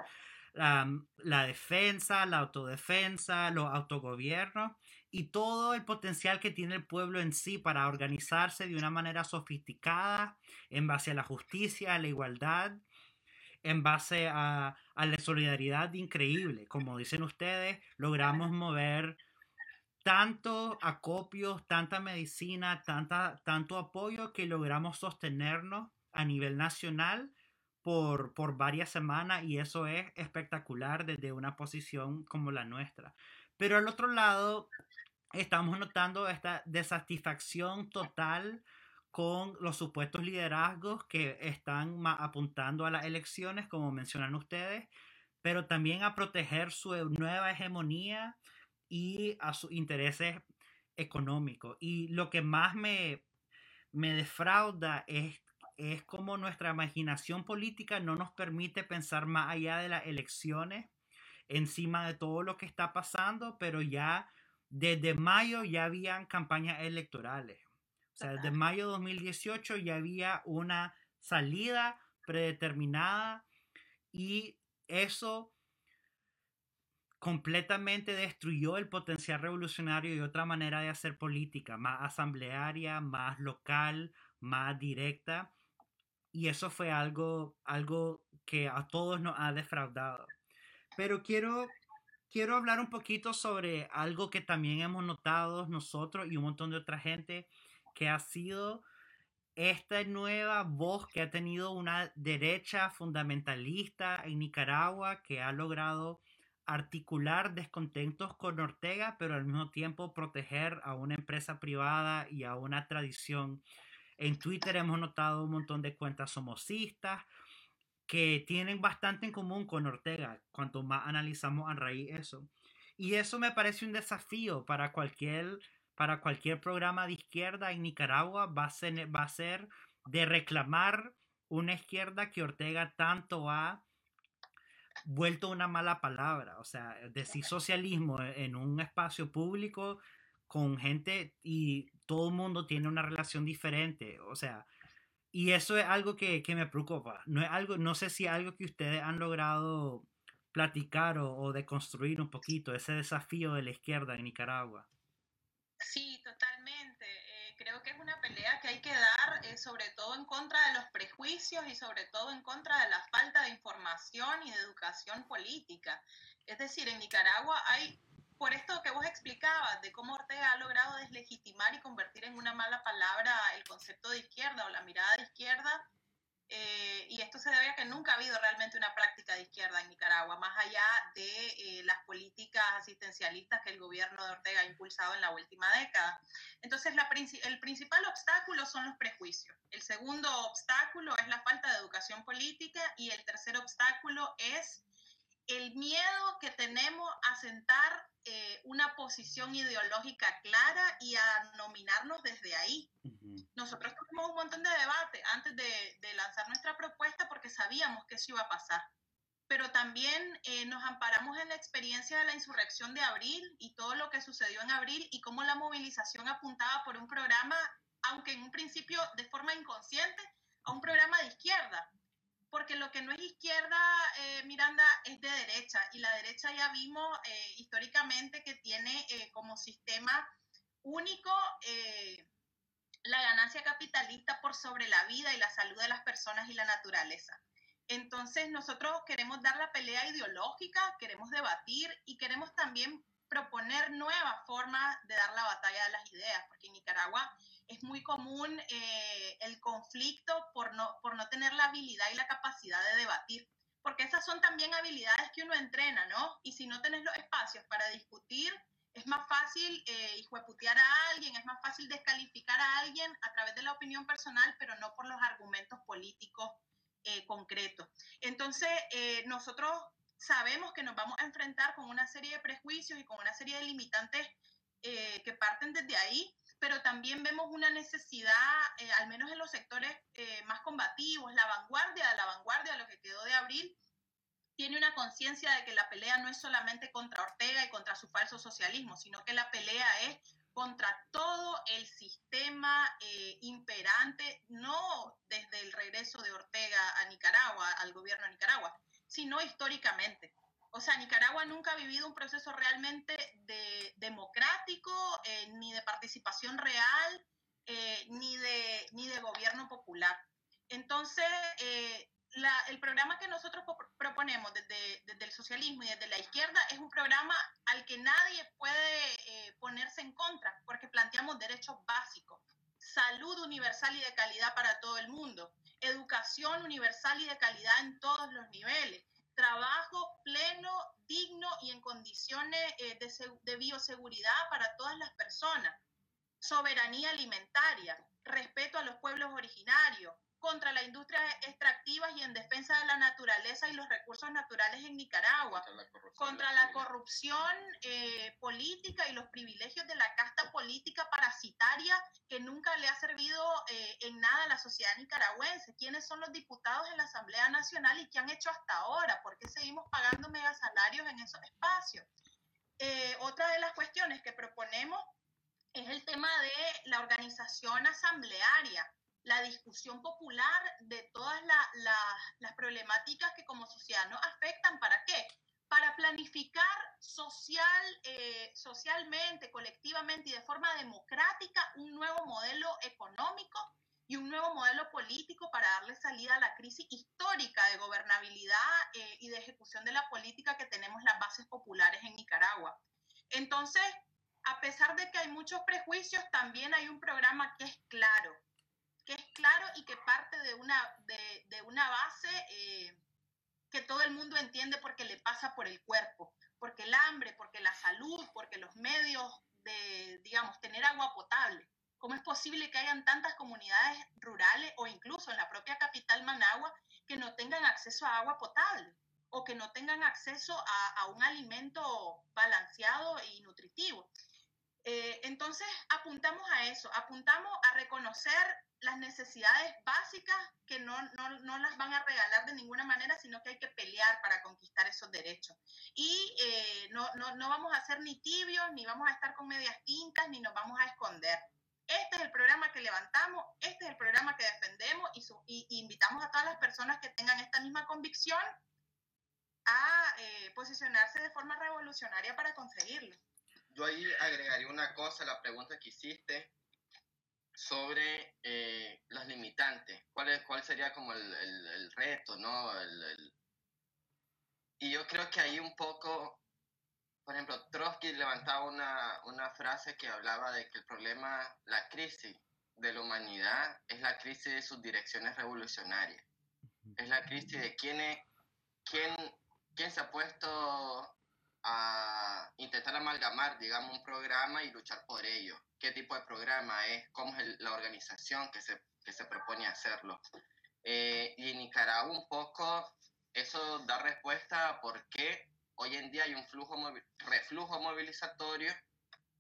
la, defensa, la autodefensa, los autogobiernos y todo el potencial que tiene el pueblo en sí para organizarse de una manera sofisticada en base a la justicia, a la igualdad, en base a, a la solidaridad increíble. Como dicen ustedes, logramos mover tanto acopio, tanta medicina, tanta, tanto apoyo que logramos sostenernos a nivel nacional por, por varias semanas y eso es espectacular desde una posición como la nuestra. Pero al otro lado, estamos notando esta desatisfacción total con los supuestos liderazgos que están apuntando a las elecciones, como mencionan ustedes, pero también a proteger su nueva hegemonía y a sus intereses económicos. Y lo que más me, me defrauda es, es como nuestra imaginación política no nos permite pensar más allá de las elecciones, encima de todo lo que está pasando, pero ya desde mayo ya habían campañas electorales. Sea, desde mayo de 2018 ya había una salida predeterminada y eso completamente destruyó el potencial revolucionario y otra manera de hacer política, más asamblearia, más local, más directa. Y eso fue algo, algo que a todos nos ha defraudado. Pero quiero, quiero hablar un poquito sobre algo que también hemos notado nosotros y un montón de otra gente, que ha sido esta nueva voz que ha tenido una derecha fundamentalista en Nicaragua, que ha logrado articular descontentos con Ortega, pero al mismo tiempo proteger a una empresa privada y a una tradición. En Twitter hemos notado un montón de cuentas somocistas que tienen bastante en común con Ortega, cuanto más analizamos a raíz eso. Y eso me parece un desafío para cualquier, para cualquier programa de izquierda en Nicaragua, va a, ser, va a ser de reclamar una izquierda que Ortega tanto ha vuelto una mala palabra. O sea, decir socialismo en un espacio público con gente y todo el mundo tiene una relación diferente. O sea, y eso es algo que, que me preocupa. No es algo, no sé si es algo que ustedes han logrado platicar o, o deconstruir un poquito, ese desafío de la izquierda en Nicaragua. Sí, totalmente creo que es una pelea que hay que dar eh, sobre todo en contra de los prejuicios y sobre todo en contra de la falta de información y de educación política. Es decir, en Nicaragua hay, por esto que vos explicabas, de cómo Ortega ha logrado deslegitimar y convertir en una mala palabra el concepto de izquierda o la mirada de izquierda, eh, y esto se debe a que nunca ha habido realmente una práctica de izquierda en Nicaragua, más allá de eh, las políticas asistencialistas que el gobierno de Ortega ha impulsado en la última década. Entonces, la, el principal obstáculo son los prejuicios. El segundo obstáculo es la falta de educación política y el tercer obstáculo es el miedo que tenemos a sentar eh, una posición ideológica clara y a nominarnos desde ahí. Nosotros tuvimos un montón de debate antes de, lanzar nuestra propuesta porque sabíamos que eso iba a pasar. Pero también eh, nos amparamos en la experiencia de la insurrección de abril y todo lo que sucedió en abril y cómo la movilización apuntaba por un programa, aunque en un principio de forma inconsciente, a un programa de izquierda porque lo que no es izquierda, eh, Miranda, es de derecha, y la derecha ya vimos eh, históricamente que tiene eh, como sistema único la ganancia capitalista por sobre la vida y la salud de las personas y la naturaleza. Entonces nosotros queremos dar la pelea ideológica, queremos debatir y queremos también proponer nuevas formas de dar la batalla de las ideas, porque en Nicaragua es muy común eh, el conflicto por no, por no tener la habilidad y la capacidad de debatir, porque esas son también habilidades que uno entrena, ¿no? Y si no tenés los espacios para discutir, es más fácil eh, a alguien, es más fácil descalificar a alguien a través de la opinión personal, pero no por los argumentos políticos eh, concretos. Entonces, eh, nosotros sabemos que nos vamos a enfrentar con una serie de prejuicios y con una serie de limitantes que parten desde ahí, pero también vemos una necesidad, eh, al menos en los sectores eh, más combativos, la vanguardia, la vanguardia, lo que quedó de abril, tiene una conciencia de que la pelea no es solamente contra Ortega y contra su falso socialismo, sino que la pelea es contra todo el sistema eh, imperante, no desde el regreso de Ortega a Nicaragua, al gobierno de Nicaragua, sino históricamente. O sea, Nicaragua nunca ha vivido un proceso realmente de, democrático, eh, ni de participación real, eh, ni, de, ni de gobierno popular. Entonces, eh, el programa que nosotros proponemos desde, desde, el socialismo y desde la izquierda es un programa al que nadie puede ponerse en contra, porque planteamos derechos básicos, salud universal y de calidad para todo el mundo, educación universal y de calidad en todos los niveles, trabajo pleno, digno y en condiciones eh, de, bioseguridad para todas las personas, soberanía alimentaria, respeto a los pueblos originarios, contra la industria extractiva y en defensa de la naturaleza y los recursos naturales en Nicaragua, contra la corrupción, eh, política y los privilegios de la casta política parasitaria que nunca le ha servido eh, en nada a la sociedad nicaragüense. ¿Quiénes son los diputados en la Asamblea Nacional y qué han hecho hasta ahora? ¿Por qué seguimos pagando megasalarios en esos espacios? Eh, otra de las cuestiones que proponemos es el tema de la organización asamblearia la discusión popular de todas las problemáticas que como sociedad nos afectan. ¿Para qué? Para planificar social, eh, socialmente, colectivamente y de forma democrática un nuevo modelo económico y un nuevo modelo político para darle salida a la crisis histórica de gobernabilidad eh, y de ejecución de la política que tenemos las bases populares en Nicaragua. Entonces, a pesar de que hay muchos prejuicios, también hay un programa que es claro, que es claro y que parte de una, de, una base eh, que todo el mundo entiende porque le pasa por el cuerpo, porque el hambre, porque la salud, porque los medios de, digamos, tener agua potable. ¿Cómo es posible que hayan tantas comunidades rurales o incluso en la propia capital Managua que no tengan acceso a agua potable o que no tengan acceso a, un alimento balanceado y nutritivo? Eh, entonces apuntamos a eso, apuntamos a reconocer las necesidades básicas que no, no, las van a regalar de ninguna manera, sino que hay que pelear para conquistar esos derechos. Y eh, no, no, vamos a ser ni tibios, ni vamos a estar con medias tintas, ni nos vamos a esconder. Este es el programa que levantamos, este es el programa que defendemos y, invitamos a todas las personas que tengan esta misma convicción a eh, posicionarse de forma revolucionaria para conseguirlo. Yo ahí agregaría una cosa a la pregunta que hiciste sobre eh, las limitantes. ¿Cuál, es, ¿Cuál sería como el, el, reto, no? El, Y yo creo que ahí un poco, por ejemplo, Trotsky levantaba una, una frase que hablaba de que el problema, la crisis de la humanidad es la crisis de sus direcciones revolucionarias. Es la crisis de quién, es, quién, quién se ha puesto a intentar amalgamar, digamos, un programa y luchar por ello. ¿Qué tipo de programa es? ¿Cómo es la organización que se, que se propone hacerlo? Eh, y en Nicaragua un poco eso da respuesta a por qué hoy en día hay un flujo reflujo movilizatorio,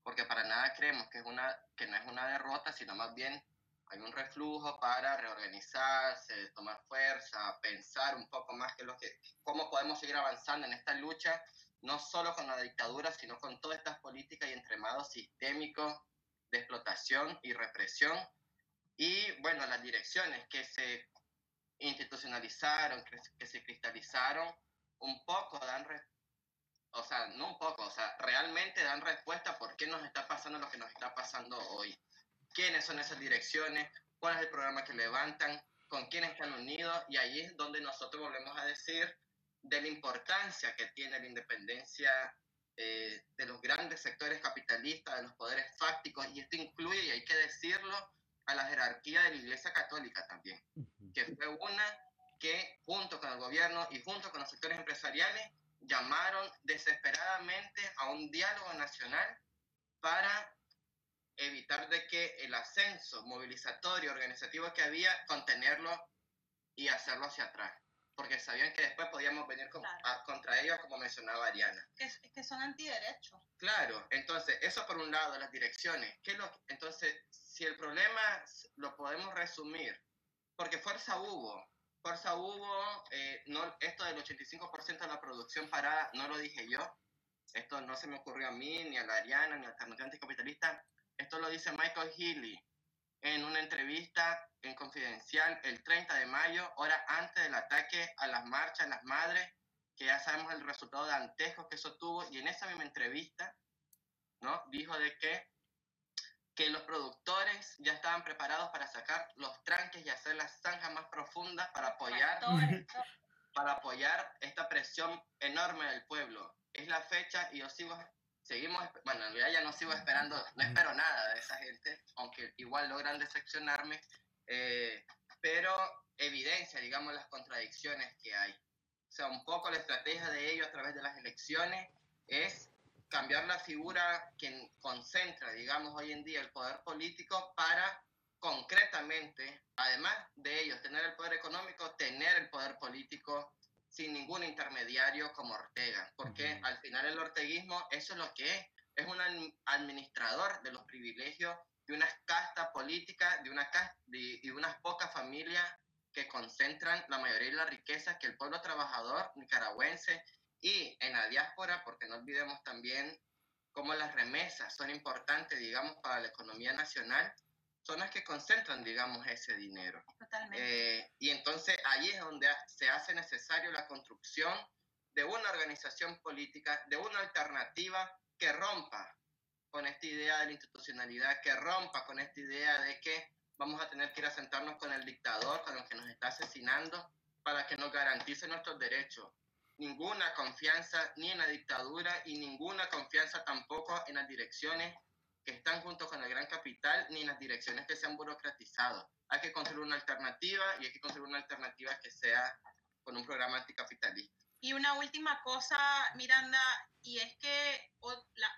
porque para nada creemos que, es una, que no es una derrota, sino más bien hay un reflujo para reorganizarse, tomar fuerza, pensar un poco más que lo que, cómo podemos seguir avanzando en esta lucha, no solo con la dictadura, sino con todas estas políticas y entremados sistémicos de explotación y represión. Y bueno, las direcciones que se institucionalizaron, que, se cristalizaron, un poco dan, o sea, no un poco, o sea, realmente dan respuesta a por qué nos está pasando lo que nos está pasando hoy. ¿Quiénes son esas direcciones? ¿Cuál es el programa que levantan? ¿Con quién están unidos? Y ahí es donde nosotros volvemos a decir de la importancia que tiene la independencia eh, de los grandes sectores capitalistas, de los poderes fácticos, y esto incluye, y hay que decirlo, a la jerarquía de la Iglesia Católica también, que fue una que junto con el gobierno y junto con los sectores empresariales llamaron desesperadamente a un diálogo nacional para evitar de que el ascenso movilizatorio organizativo que había, contenerlo y hacerlo hacia atrás porque sabían que después podíamos venir contra ellos, como mencionaba Ariana. Es que son antiderechos. Claro, entonces, eso por un lado, las direcciones. ¿Qué lo, entonces, si el problema lo podemos resumir, porque fuerza hubo, fuerza hubo, eh, no, esto del 85% de la producción parada, no lo dije yo, esto no se me ocurrió a mí, ni a la Ariana, ni a Alternativa Anticapitalista, esto lo dice Michael Healy en una entrevista en Confidencial el 30 de mayo, hora antes del ataque a las marchas, las madres, que ya sabemos el resultado de antejos que eso tuvo, y en esa misma entrevista, ¿no? Dijo de que, que los productores ya estaban preparados para sacar los tranques y hacer las zanjas más profundas para apoyar, para apoyar esta presión enorme del pueblo. Es la fecha y yo sigo seguimos, bueno, en realidad ya no sigo esperando, no espero nada de esa gente, aunque igual logran decepcionarme, eh, pero evidencia, digamos, las contradicciones que hay. O sea, un poco la estrategia de ellos a través de las elecciones es cambiar la figura que concentra, digamos, hoy en día el poder político para concretamente, además de ellos tener el poder económico, tener el poder político sin ningún intermediario como Ortega, porque al final el orteguismo eso es lo que es, es un administrador de los privilegios de una casta política, de, una casta, de, de unas pocas familias que concentran la mayoría de las riquezas que el pueblo trabajador nicaragüense y en la diáspora, porque no olvidemos también cómo las remesas son importantes, digamos, para la economía nacional, son las que concentran, digamos, ese dinero. Totalmente. Eh, y entonces ahí es donde se hace necesario la construcción de una organización política, de una alternativa que rompa con esta idea de la institucionalidad, que rompa con esta idea de que vamos a tener que ir a sentarnos con el dictador, con el que nos está asesinando, para que nos garantice nuestros derechos. Ninguna confianza ni en la dictadura y ninguna confianza tampoco en las direcciones que están junto con el gran capital ni en las direcciones que se han burocratizado. Hay que construir una alternativa y hay que construir una alternativa que sea con un programa anticapitalista. Y una última cosa, Miranda, y es que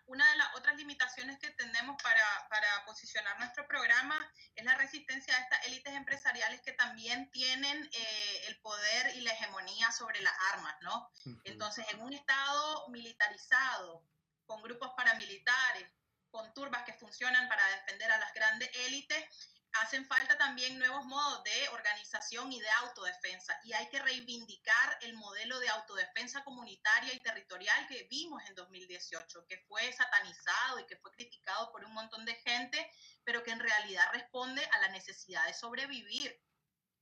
una de las otras limitaciones que tenemos para, para, posicionar nuestro programa es la resistencia a estas élites empresariales que también tienen eh, el poder y la hegemonía sobre las armas, ¿no? Entonces, en un Estado militarizado, con grupos paramilitares, con turbas que funcionan para defender a las grandes élites, hacen falta también nuevos modos de organización y de autodefensa. Y hay que reivindicar el modelo de autodefensa comunitaria y territorial que vimos en 2018, que fue satanizado y que fue criticado por un montón de gente, pero que en realidad responde a la necesidad de sobrevivir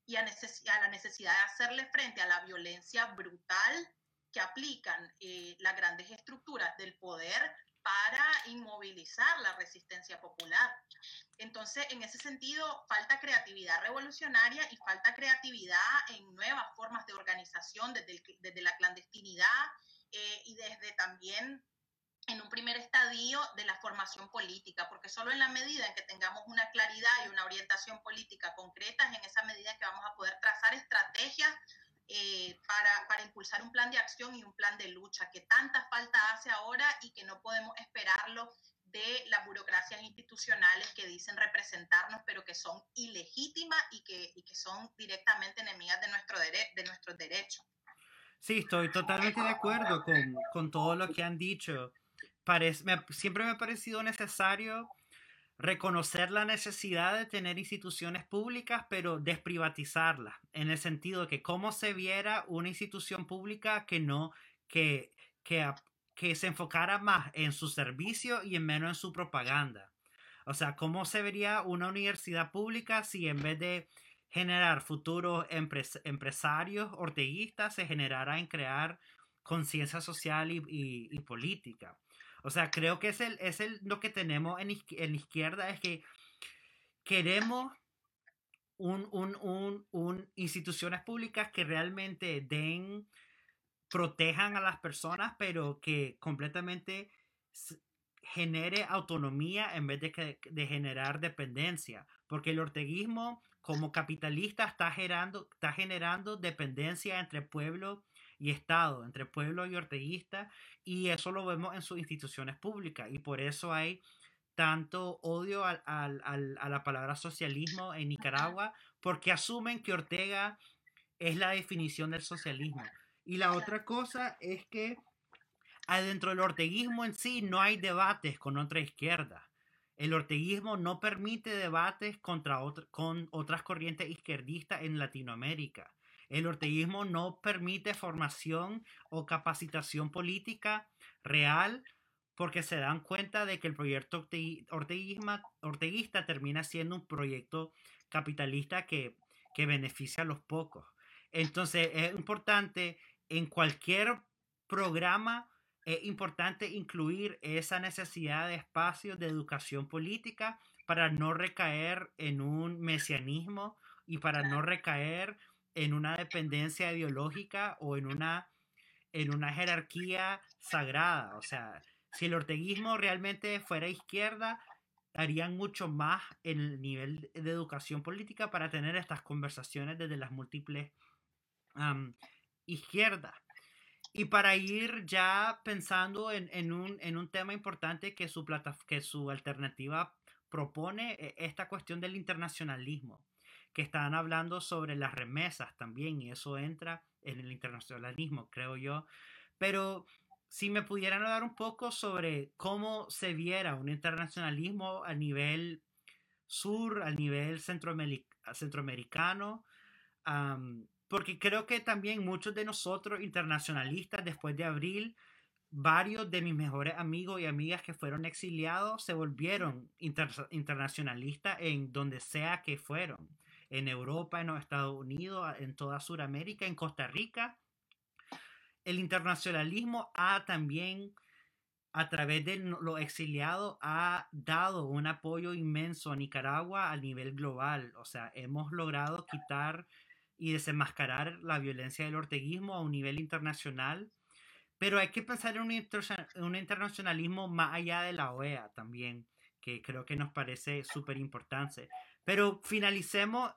y a, la necesidad de hacerle frente a la violencia brutal que aplican eh, las grandes estructuras del poder para inmovilizar la resistencia popular. Entonces, en ese sentido, falta creatividad revolucionaria y falta creatividad en nuevas formas de organización desde, desde la clandestinidad eh, y desde también en un primer estadio de la formación política, porque solo en la medida en que tengamos una claridad y una orientación política concretas, en esa medida que vamos a poder trazar estrategias eh, para, para, impulsar un plan de acción y un plan de lucha que tanta falta hace ahora y que no podemos esperarlo de las burocracias institucionales que dicen representarnos, pero que son ilegítimas y que, y que son directamente enemigas de, nuestro de nuestros derechos. Sí, estoy totalmente de acuerdo con, con todo lo que han dicho. Parece, me, siempre me ha parecido necesario reconocer la necesidad de tener instituciones públicas, pero desprivatizarlas, en el sentido de que cómo se viera una institución pública que no, que, que, que se enfocara más en su servicio y en menos en su propaganda. O sea, cómo se vería una universidad pública si en vez de generar futuros empresarios orteguistas se generara en crear conciencia social y, y política. O sea, creo que es, el, es el, lo que tenemos en, en izquierda, es que queremos un, un, un, un, instituciones públicas que realmente den, protejan a las personas, pero que completamente genere autonomía en vez de, que, de generar dependencia. Porque el orteguismo como capitalista está generando, está generando dependencia entre pueblo y Estado, entre pueblo y orteguista, y eso lo vemos en sus instituciones públicas, y por eso hay tanto odio al, al, al, a la palabra socialismo en Nicaragua, porque asumen que Ortega es la definición del socialismo. Y la otra cosa es que adentro del orteguismo en sí no hay debates con otra izquierda. El orteguismo no permite debates contra con otras corrientes izquierdistas en Latinoamérica. El orteguismo no permite formación o capacitación política real porque se dan cuenta de que el proyecto orteguista termina siendo un proyecto capitalista que, que beneficia a los pocos. Entonces es importante en cualquier programa es importante incluir esa necesidad de espacios de educación política para no recaer en un mesianismo y para no recaer en una dependencia ideológica o en una, en una jerarquía sagrada. O sea, si el orteguismo realmente fuera izquierda, harían mucho más en el nivel de educación política para tener estas conversaciones desde las múltiples izquierdas. Y para ir ya pensando en, en, un, en un tema importante que su, plata, que su alternativa propone, e, esta cuestión del internacionalismo que estaban hablando sobre las remesas también, y eso entra en el internacionalismo, creo yo. Pero si me pudieran hablar un poco sobre cómo se viera un internacionalismo a nivel sur, a nivel centroamericano, porque creo que también muchos de nosotros internacionalistas después de abril, varios de mis mejores amigos y amigas que fueron exiliados se volvieron internacionalistas en donde sea que fueron en Europa, en los Estados Unidos, en toda Sudamérica, en Costa Rica. El internacionalismo ha también, a través de los exiliados, ha dado un apoyo inmenso a Nicaragua a nivel global. O sea, hemos logrado quitar y desenmascarar la violencia del orteguismo a un nivel internacional. Pero hay que pensar en un, un internacionalismo más allá de la OEA también, que creo que nos parece súper importante. Pero finalicemos,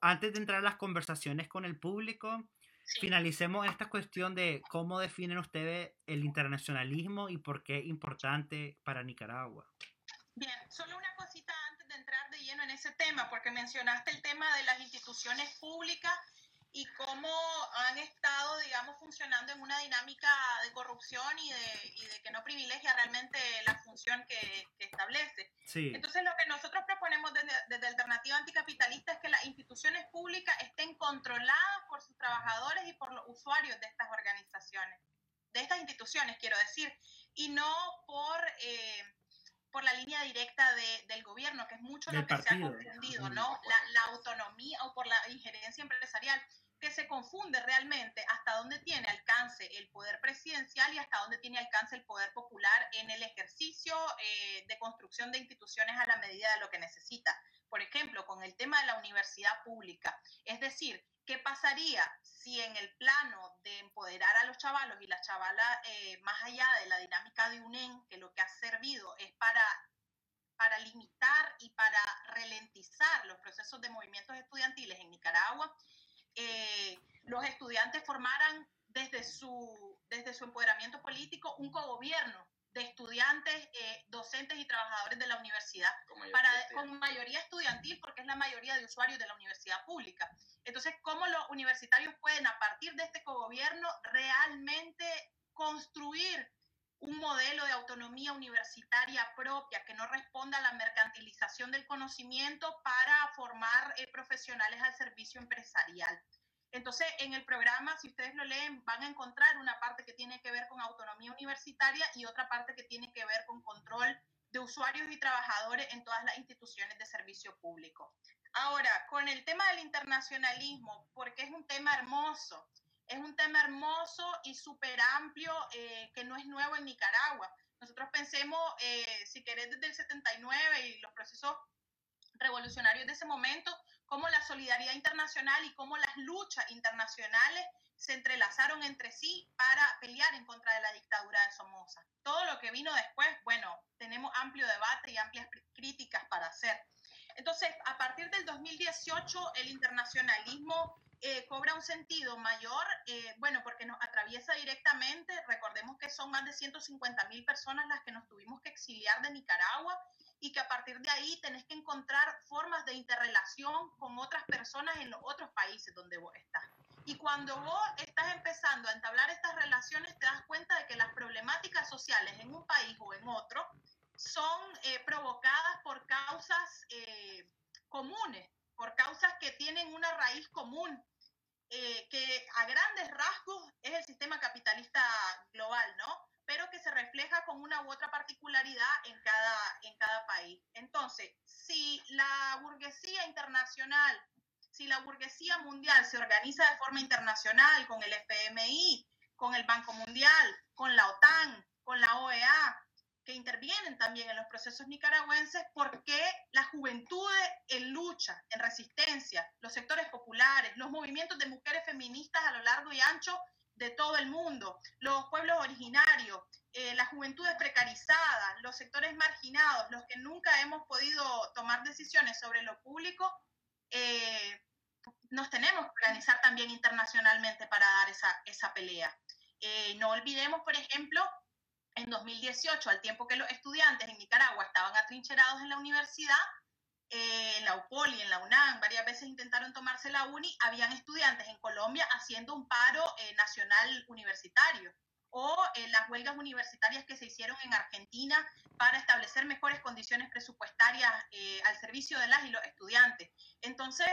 antes de entrar a las conversaciones con el público, finalicemos esta cuestión de cómo definen ustedes el internacionalismo y por qué es importante para Nicaragua. Bien, solo una cosita antes de entrar de lleno en ese tema, porque mencionaste el tema de las instituciones públicas y cómo han estado, digamos, funcionando en una dinámica de corrupción y de, y de que no privilegia realmente la función que, que establece. Sí. Entonces, lo que nosotros proponemos desde, desde, Alternativa Anticapitalista es que las instituciones públicas estén controladas por sus trabajadores y por los usuarios de estas organizaciones, de estas instituciones, quiero decir, y no por... Eh, por la línea directa de, del gobierno, que es mucho lo que se ha confundido, ¿no? La, la, autonomía o por la injerencia empresarial, que se confunde realmente hasta dónde tiene alcance el poder presidencial y hasta dónde tiene alcance el poder popular en el ejercicio eh, de construcción de instituciones a la medida de lo que necesita. Por ejemplo, con el tema de la universidad pública. Es decir, ¿qué pasaría si en el plano de empoderar a los chavalos y las chavalas, eh, más allá de la dinámica de UNEN, que lo que ha servido es para para limitar y para ralentizar los procesos de movimientos estudiantiles en Nicaragua, eh, los estudiantes formaran desde su, desde su empoderamiento político un cogobierno de estudiantes, eh, docentes y trabajadores de la universidad, con para, con mayoría estudiantil, porque es la mayoría de usuarios de la universidad pública. Entonces, ¿cómo los universitarios pueden, a partir de este cogobierno, realmente construir un modelo de autonomía universitaria propia que no responda a la mercantilización del conocimiento para formar eh, profesionales al servicio empresarial? Entonces, en el programa, si ustedes lo leen, van a encontrar una parte que tiene que ver con autonomía universitaria y otra parte que tiene que ver con control de usuarios y trabajadores en todas las instituciones de servicio público. Ahora, con el tema del internacionalismo, porque es un tema hermoso, es un tema hermoso y súper amplio eh, que no es nuevo en Nicaragua. Nosotros pensemos, eh, si querés, desde el 79 y los procesos revolucionarios de ese momento, cómo la solidaridad internacional y cómo las luchas internacionales se entrelazaron entre sí para pelear en contra de la dictadura de Somoza. Todo lo que vino después, bueno, tenemos amplio debate y amplias críticas para hacer. Entonces, a partir del 2018, el internacionalismo un sentido mayor, eh, bueno, porque nos atraviesa directamente, recordemos que son más de 150 mil personas las que nos tuvimos que exiliar de Nicaragua y que a partir de ahí tenés que encontrar formas de interrelación con otras personas en los otros países donde vos estás. Y cuando vos estás empezando a entablar estas relaciones, te das cuenta de que las problemáticas sociales en un país o en otro son eh, provocadas por causas eh, comunes, por causas que tienen una raíz común, eh, que a grandes rasgos es el sistema capitalista global, ¿no? pero que se refleja con una u otra particularidad en cada, en cada país. Entonces, si la burguesía internacional, si la burguesía mundial se organiza de forma internacional con el FMI, con el Banco Mundial, con la OTAN, con la OEA, que intervienen también en los procesos nicaragüenses, ¿por qué las juventudes en lucha, en resistencia, los sectores populares, los movimientos de mujeres feministas a lo largo y ancho de todo el mundo, los pueblos originarios, eh, las juventudes precarizadas, los sectores marginados, los que nunca hemos podido tomar decisiones sobre lo público, eh, nos tenemos que organizar también internacionalmente para dar esa, esa pelea. Eh, no olvidemos, por ejemplo, en 2018, al tiempo que los estudiantes en Nicaragua estaban atrincherados en la universidad, eh, en la UPOL y en la UNAM, varias veces intentaron tomarse la UNI, habían estudiantes en Colombia haciendo un paro eh, nacional universitario o eh, las huelgas universitarias que se hicieron en Argentina para establecer mejores condiciones presupuestarias al servicio de las y los estudiantes. Entonces,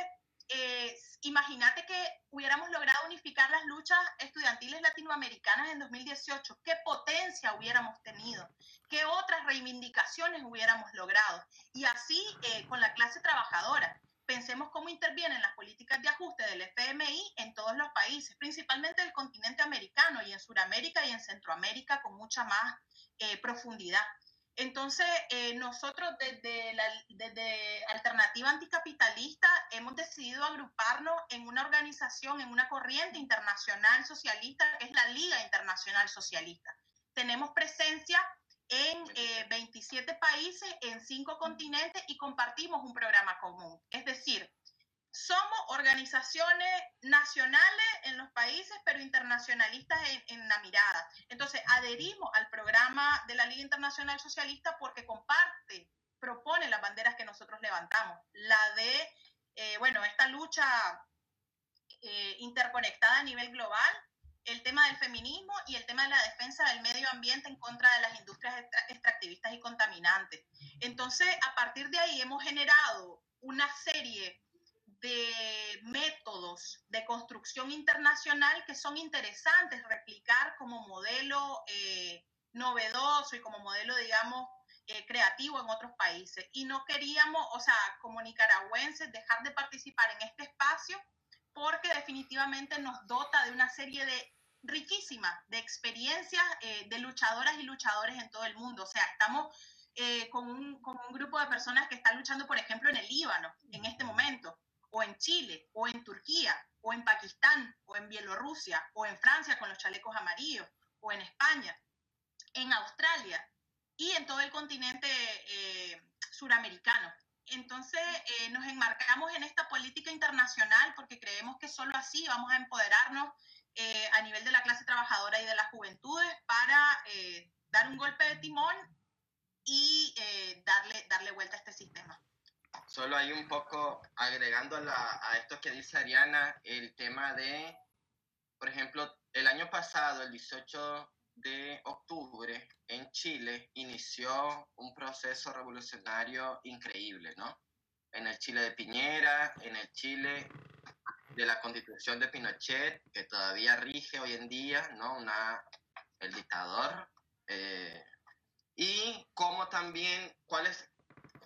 eh, imagínate que hubiéramos logrado unificar las luchas estudiantiles latinoamericanas en 2018, qué potencia hubiéramos tenido, qué otras reivindicaciones hubiéramos logrado. Y así eh, con la clase trabajadora. Pensemos cómo intervienen las políticas de ajuste del FMI en todos los países, principalmente del continente americano y en Sudamérica y en Centroamérica con mucha más eh, profundidad. Entonces, eh, nosotros desde, la, desde Alternativa Anticapitalista hemos decidido agruparnos en una organización, en una corriente internacional socialista, que es la Liga Internacional Socialista. Tenemos presencia en 27 eh, países, en 5 continentes y compartimos un programa común. Es decir, somos organizaciones nacionales en los países, pero internacionalistas en, la mirada. Entonces, adherimos al programa de la Liga Internacional Socialista porque comparte, propone las banderas que nosotros levantamos. La de, eh, bueno, esta lucha eh, interconectada a nivel global, el tema del feminismo y el tema de la defensa del medio ambiente en contra de las industrias extractivistas y contaminantes. Entonces, a partir de ahí hemos generado una serie de métodos de construcción internacional que son interesantes replicar como modelo eh, novedoso y como modelo, digamos, eh, creativo en otros países. Y no queríamos, o sea, como nicaragüenses, dejar de participar en este espacio porque definitivamente nos dota de una serie de riquísimas de experiencias eh, de luchadoras y luchadores en todo el mundo. O sea, estamos con, un, con un grupo de personas que están luchando, por ejemplo, en el Líbano en este momento o en Chile, o en Turquía, o en Pakistán, o en Bielorrusia, o en Francia con los chalecos amarillos, o en España, en Australia y en todo el continente eh, suramericano. Entonces eh, nos enmarcamos en esta política internacional porque creemos que solo así vamos a empoderarnos eh, a nivel de la clase trabajadora y de las juventudes para eh, dar un golpe de timón y darle, darle vuelta a este sistema. Solo hay un poco agregando a, a esto que dice Ariana, el tema de, por ejemplo, el año pasado, el 18 de octubre, en Chile, inició un proceso revolucionario increíble, ¿no? En el Chile de Piñera, en el Chile de la constitución de Pinochet, que todavía rige hoy en día, ¿no? Una, el dictador. Eh, y cómo también, cuáles,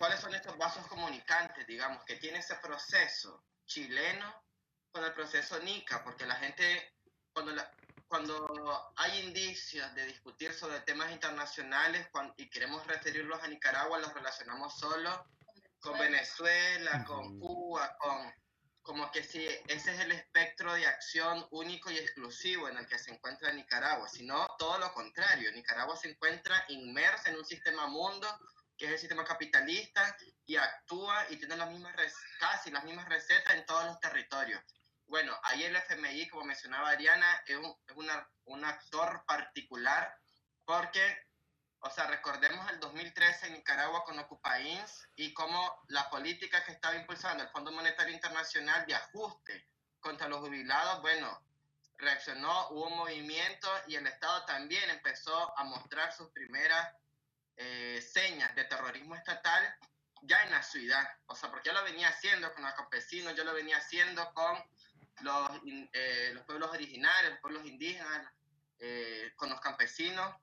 cuáles son estos vasos comunicantes, digamos, que tiene ese proceso chileno con el proceso NICA, porque la gente, cuando la, cuando hay indicios de discutir sobre temas internacionales y queremos referirlos a Nicaragua, los relacionamos solo con Venezuela, con Cuba, con como que si ese es el espectro de acción único y exclusivo en el que se encuentra Nicaragua, sino todo lo contrario. Nicaragua se encuentra inmersa en un sistema mundo que es el sistema capitalista y actúa y tiene las mismas casi las mismas recetas en todos los territorios. Bueno, ahí el FMI, como mencionaba Ariana, es un, un actor particular porque, o sea, recordemos el 2013 en Nicaragua con Ocupains y cómo la política que estaba impulsando el Fondo Monetario Internacional de ajuste contra los jubilados, bueno, reaccionó, hubo un movimiento y el Estado también empezó a mostrar sus primeras eh, señas de terrorismo estatal ya en la ciudad. O sea, porque yo lo venía haciendo con los campesinos, yo lo venía haciendo con los, eh, los pueblos originarios, los pueblos indígenas, eh, con los campesinos,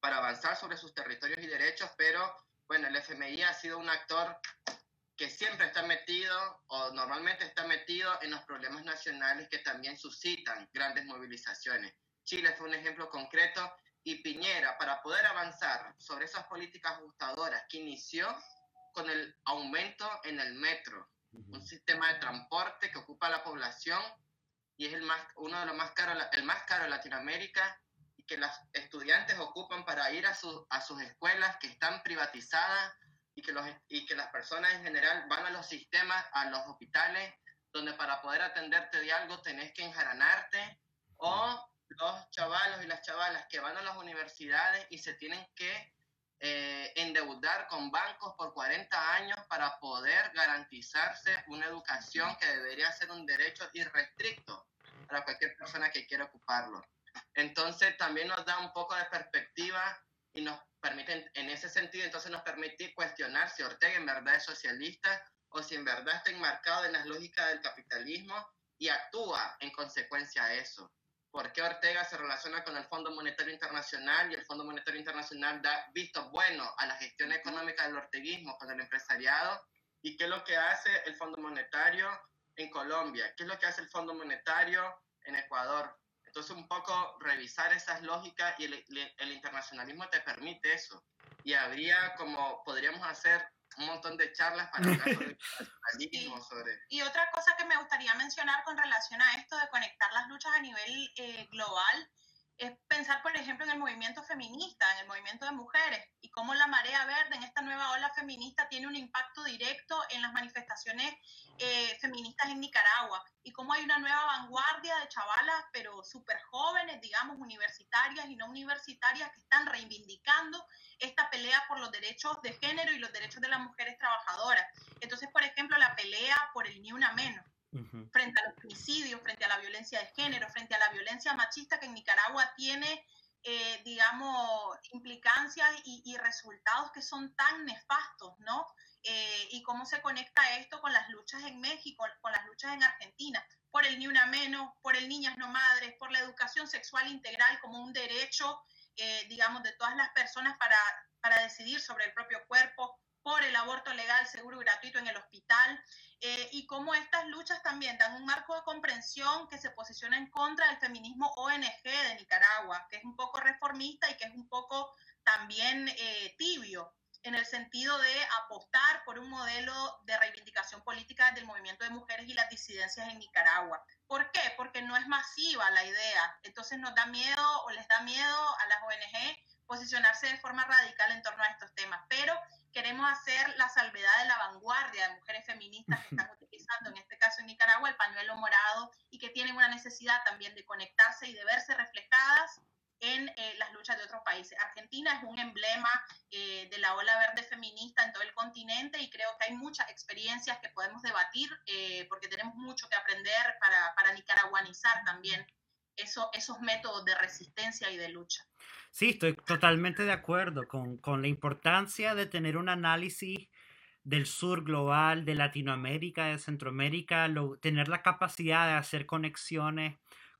para avanzar sobre sus territorios y derechos, pero bueno, el FMI ha sido un actor que siempre está metido o normalmente está metido en los problemas nacionales que también suscitan grandes movilizaciones. Chile fue un ejemplo concreto y Piñera, para poder avanzar sobre esas políticas ajustadoras que inició con el aumento en el metro, un sistema de transporte que ocupa la población y es el más, uno de los más caros, el más caro de Latinoamérica y que los estudiantes ocupan para ir a, a sus escuelas que están privatizadas y que, los, y que las personas en general van a los sistemas, a los hospitales, donde para poder atenderte de algo tenés que enjaranarte, o los chavalos y las chavalas que van a las universidades y se tienen que eh, endeudar con bancos por 40 años para poder garantizarse una educación que debería ser un derecho irrestricto para cualquier persona que quiera ocuparlo. Entonces también nos da un poco de perspectiva y nos permite, en ese sentido, entonces nos permite cuestionar si Ortega en verdad es socialista o si en verdad está enmarcado en las lógicas del capitalismo y actúa en consecuencia a eso por qué Ortega se relaciona con el Fondo Monetario Internacional y el Fondo Monetario Internacional da visto bueno a la gestión económica del orteguismo con el empresariado y qué es lo que hace el Fondo Monetario en Colombia, qué es lo que hace el Fondo Monetario en Ecuador. Entonces un poco revisar esas lógicas y el, el internacionalismo te permite eso. Y habría como, podríamos hacer un montón de charlas para hablar sobre sobre... Y otra cosa que me gustaría mencionar con relación a esto de conectar las luchas a nivel eh, global es pensar, por ejemplo, en el movimiento feminista, en el movimiento de mujeres, y cómo la marea verde en esta nueva ola feminista tiene un impacto directo en las manifestaciones eh, feministas en Nicaragua, y cómo hay una nueva de chavalas, pero súper jóvenes, digamos, universitarias y no universitarias, que están reivindicando esta pelea por los derechos de género y los derechos de las mujeres trabajadoras. Entonces, por ejemplo, la pelea por el ni una menos frente a los homicidios, frente a la violencia de género, frente a la violencia machista que en Nicaragua tiene, eh, digamos, implicancias y, resultados que son tan nefastos, ¿no? Eh, y cómo se conecta esto con las luchas en México, con las luchas en Argentina, por el ni una menos, por el niñas no madres, por la educación sexual integral como un derecho, eh, digamos, de todas las personas para, para decidir sobre el propio cuerpo, por el aborto legal, seguro y gratuito en el hospital, eh, y cómo estas luchas también dan un marco de comprensión que se posiciona en contra del feminismo ONG de Nicaragua, que es un poco reformista y que es un poco también eh, tibio en el sentido de apostar por un modelo de reivindicación política del movimiento de mujeres y las disidencias en Nicaragua. ¿Por qué? Porque no es masiva la idea. Entonces nos da miedo o les da miedo a las ONG posicionarse de forma radical en torno a estos temas. Pero queremos hacer la salvedad de la vanguardia de mujeres feministas que están utilizando, en este caso en Nicaragua, el pañuelo morado y que tienen una necesidad también de conectarse y de verse reflejadas en eh, las luchas de otros países. Argentina es un emblema eh, de la ola verde feminista en todo el continente y creo que hay muchas experiencias que podemos debatir eh, porque tenemos mucho que aprender para, para nicaragüanizar también eso, esos métodos de resistencia y de lucha. Sí, estoy totalmente de acuerdo con, con la importancia de tener un análisis del sur global, de Latinoamérica, de Centroamérica, tener la capacidad de hacer conexiones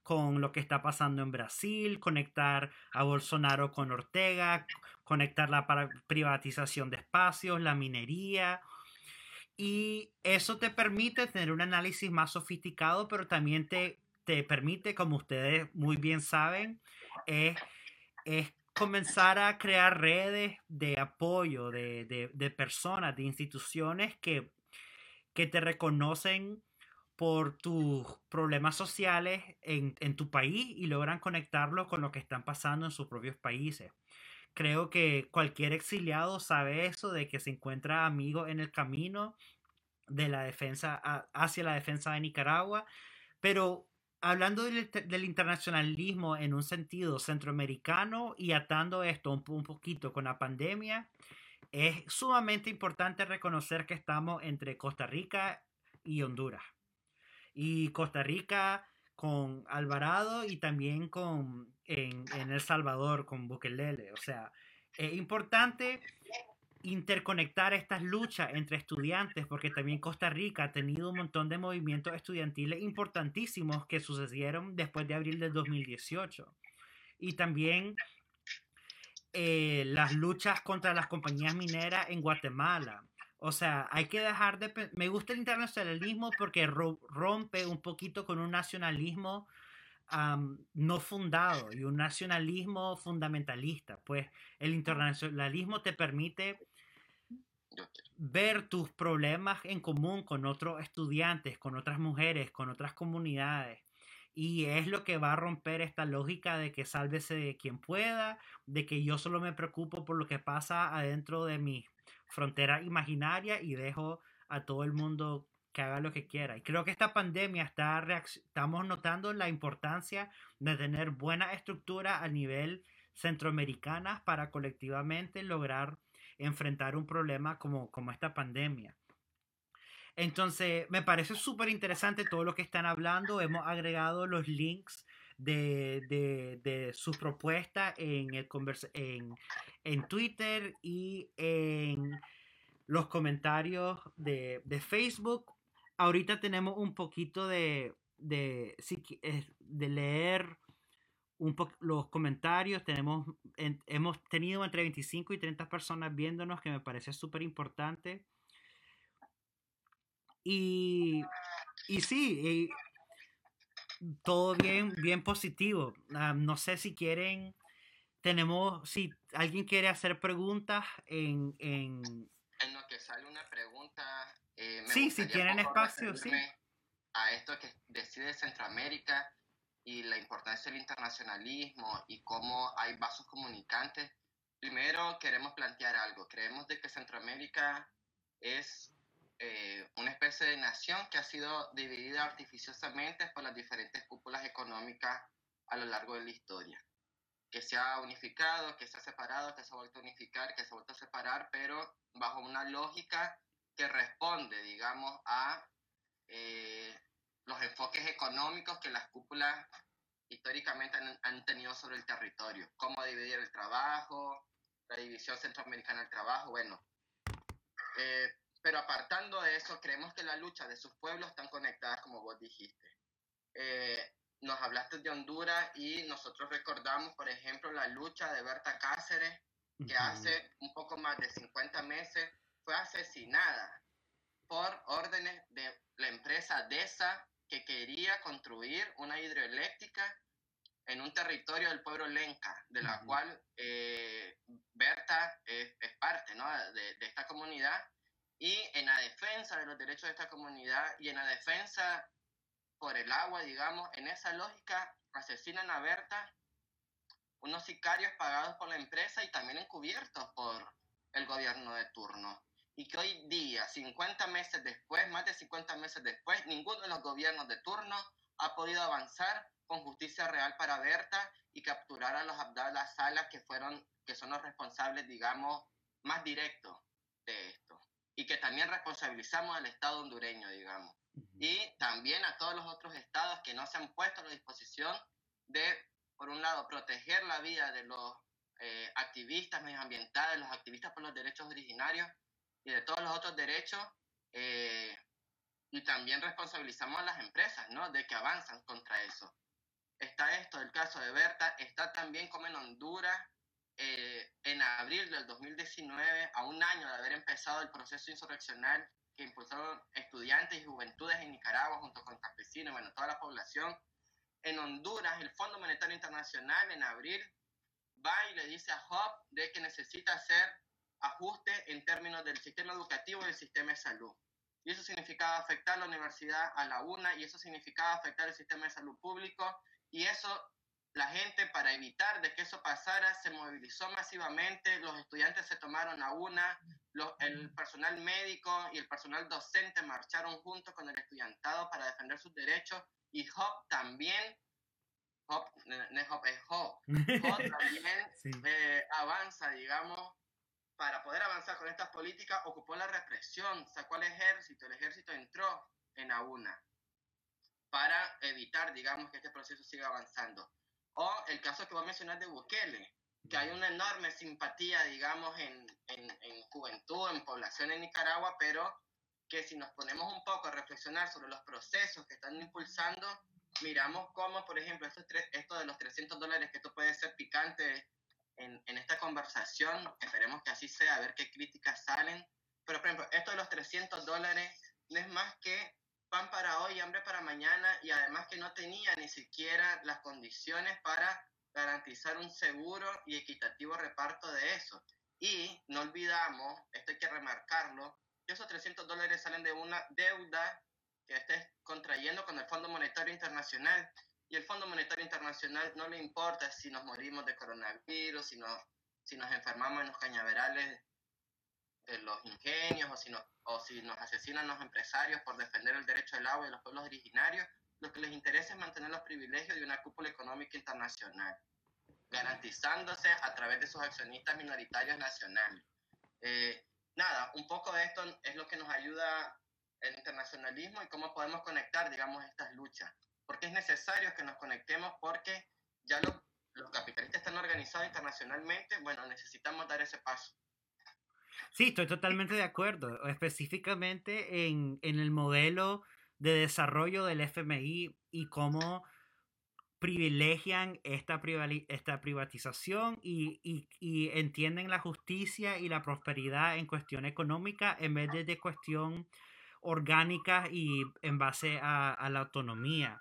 con lo que está pasando en Brasil, conectar a Bolsonaro con Ortega, conectar la privatización de espacios, la minería. Y eso te permite tener un análisis más sofisticado, pero también te, te permite, como ustedes muy bien saben, es, es comenzar a crear redes de apoyo de, de, personas, de instituciones que, que te reconocen por tus problemas sociales en, en, tu país y logran conectarlo con lo que están pasando en sus propios países. Creo que cualquier exiliado sabe eso, de que se encuentra amigos en el camino de la defensa hacia la defensa de Nicaragua, pero hablando del, del, internacionalismo en un sentido centroamericano y atando esto un, un poquito con la pandemia, es sumamente importante reconocer que estamos entre Costa Rica y Honduras y Costa Rica con Alvarado y también con en, El Salvador con Bukele. O sea, es importante interconectar estas luchas entre estudiantes, porque también Costa Rica ha tenido un montón de movimientos estudiantiles importantísimos que sucedieron después de abril del 2018. Y también eh, las luchas contra las compañías mineras en Guatemala. O sea, hay que dejar de... Me gusta el internacionalismo porque rompe un poquito con un nacionalismo no fundado y un nacionalismo fundamentalista. Pues el internacionalismo te permite ver tus problemas en común con otros estudiantes, con otras mujeres, con otras comunidades. Y es lo que va a romper esta lógica de que sálvese quien pueda, de que yo solo me preocupo por lo que pasa adentro de mis frontera imaginaria y dejo a todo el mundo que haga lo que quiera. Y creo que esta pandemia está estamos notando la importancia de tener buena estructura a nivel centroamericana para colectivamente lograr enfrentar un problema como, como esta pandemia. Entonces, me parece súper interesante todo lo que están hablando. Hemos agregado los links de, de, de sus propuestas en, el en, en Twitter y en los comentarios de, de Facebook. Ahorita tenemos un poquito de, de, de leer un los comentarios. Tenemos, hemos tenido entre 25 y 30 personas viéndonos, que me parece súper importante. Y, y sí, todo bien, bien positivo. Ah, no sé si quieren, tenemos, si alguien quiere hacer preguntas en... En, en lo que sale una pregunta... Eh, sí, si tienen espacio, sí. A esto que decide Centroamérica y la importancia del internacionalismo y cómo hay vasos comunicantes. Primero queremos plantear algo. Creemos de que Centroamérica es eh, una especie de nación que ha sido dividida artificiosamente por las diferentes cúpulas económicas a lo largo de la historia, que se ha unificado, que se ha separado, que se ha vuelto a unificar, que se ha vuelto a separar, pero bajo una lógica que responde, digamos, a eh, los enfoques económicos que las cúpulas históricamente han, tenido sobre el territorio, cómo dividir el trabajo, la división centroamericana del trabajo, bueno. Eh, pero apartando de eso, creemos que la lucha de sus pueblos están conectadas, como vos dijiste. Eh, nos hablaste de Honduras y nosotros recordamos, por ejemplo, la lucha de Berta Cáceres, que hace un poco más de 50 meses fue asesinada por órdenes de la empresa DESA, que quería construir una hidroeléctrica en un territorio del pueblo Lenca, de la cual eh, Berta es, parte ¿no? de, de, esta comunidad, y en la defensa de los derechos de esta comunidad y en la defensa por el agua, digamos, en esa lógica asesinan a Berta unos sicarios pagados por la empresa y también encubiertos por, el gobierno de turno. Y que hoy día, 50 meses después, más de 50 meses después, ninguno de los gobiernos de turno ha podido avanzar con justicia real para Berta y capturar a los Abdallah Salas que fueron, que son los responsables, digamos, más directos de esto. Y que también responsabilizamos al Estado hondureño, digamos. Y también a todos los otros estados que no se han puesto a la disposición de, por un lado, proteger la vida de los eh, activistas medioambientales, los activistas por los derechos originarios y de todos los otros derechos. Eh, y también responsabilizamos a las empresas, ¿no? De que avanzan contra eso. Está esto, el caso de Berta, está también como en Honduras, eh, en abril del 2019, a un año de haber empezado el proceso insurreccional que impulsaron estudiantes y juventudes en Nicaragua junto con campesinos, bueno, toda la población. En Honduras, el Fondo Monetario Internacional en abril va y le dice a Hub de que necesita hacer ajustes en términos del sistema educativo y del sistema de salud. Y eso significaba afectar la universidad a la UNA y eso significaba afectar el sistema de salud público y eso la gente para evitar de que eso pasara se movilizó masivamente, los estudiantes se tomaron a una, el personal médico y el personal docente marcharon juntos con el estudiantado para defender sus derechos y HOP también Hop, Hop es Hop. también eh, avanza, digamos, para poder avanzar con estas políticas, ocupó la represión, sacó al ejército, el ejército entró en AUNA para evitar, digamos, que este proceso siga avanzando. O el caso que voy a mencionar de Bukele, que hay una enorme simpatía, digamos, en, en, en juventud, en población en Nicaragua, pero que si nos ponemos un poco a reflexionar sobre los procesos que están impulsando, miramos cómo, por ejemplo, esto, esto de los 300 dólares, que esto puede ser picante en, en, esta conversación, esperemos que así sea, a ver qué críticas salen, pero por ejemplo, esto de los 300 dólares no es más que pan para hoy, hambre para mañana, y además que no tenía ni siquiera las condiciones para garantizar un seguro y equitativo reparto de eso. Y no olvidamos, esto hay que remarcarlo, que esos 300 dólares salen de una deuda que estés contrayendo con el Fondo Monetario Internacional. Y el Fondo Monetario Internacional no le importa si nos morimos de coronavirus, si, si nos enfermamos en los cañaverales de los ingenios o si, nos, o si nos asesinan los empresarios por defender el derecho al agua de los pueblos originarios. Lo que les interesa es mantener los privilegios de una cúpula económica internacional, garantizándose a través de sus accionistas minoritarios nacionales. Eh, nada, un poco de esto es lo que nos ayuda el internacionalismo y cómo podemos conectar, digamos, estas luchas. Porque es necesario que nos conectemos porque ya los capitalistas están organizados internacionalmente, bueno, necesitamos dar ese paso. Sí, estoy totalmente de acuerdo, específicamente en, en el modelo de desarrollo del FMI y cómo privilegian esta, esta privatización y, y, y, entienden la justicia y la prosperidad en cuestión económica en vez de, de cuestión orgánicas y en base a, la autonomía.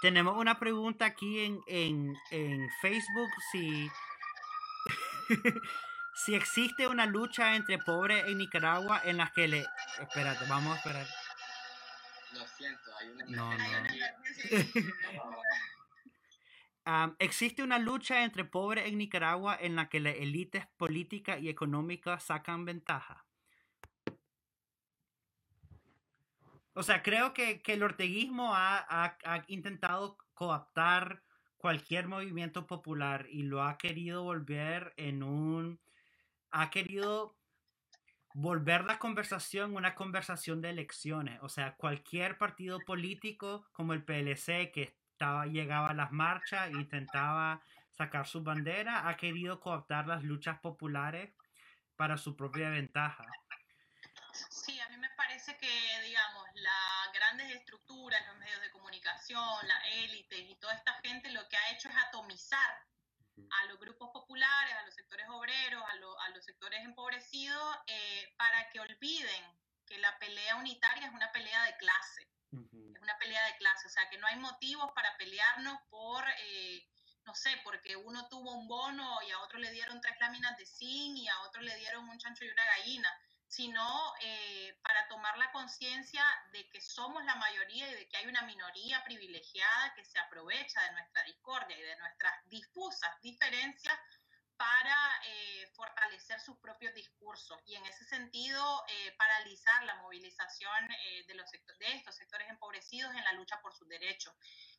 Tenemos una pregunta aquí en, en, Facebook si, si existe una lucha entre pobres en Nicaragua en la que le... Espérate, vamos a esperar. Lo siento, hay una... No, no. existe una lucha entre pobres en Nicaragua en la que las élites políticas y económicas sacan ventaja. O sea, creo que, el orteguismo ha, intentado coaptar cualquier movimiento popular y lo ha querido volver en un... ha querido volver la conversación una conversación de elecciones. O sea, cualquier partido político como el PLC que estaba, llegaba a las marchas e intentaba sacar su bandera, ha querido coaptar las luchas populares para su propia ventaja. Sí, a mí me parece que, digamos, las grandes estructuras, los medios de comunicación, la élite y toda esta gente lo que ha hecho es atomizar a los grupos populares, a los sectores obreros, a, los sectores empobrecidos, eh, para que olviden que la pelea unitaria es una pelea de clase. Es una pelea de clase, o sea, que no hay motivos para pelearnos por, eh, no sé, porque uno tuvo un bono y a otro le dieron tres láminas de zinc y a otro le dieron un chancho y una gallina sino eh, para tomar la conciencia de que somos la mayoría y de que hay una minoría privilegiada que se aprovecha de nuestra discordia y de nuestras difusas diferencias para eh, fortalecer sus propios discursos y en ese sentido eh, paralizar la movilización eh, de, los de estos sectores empobrecidos en la lucha por sus derechos.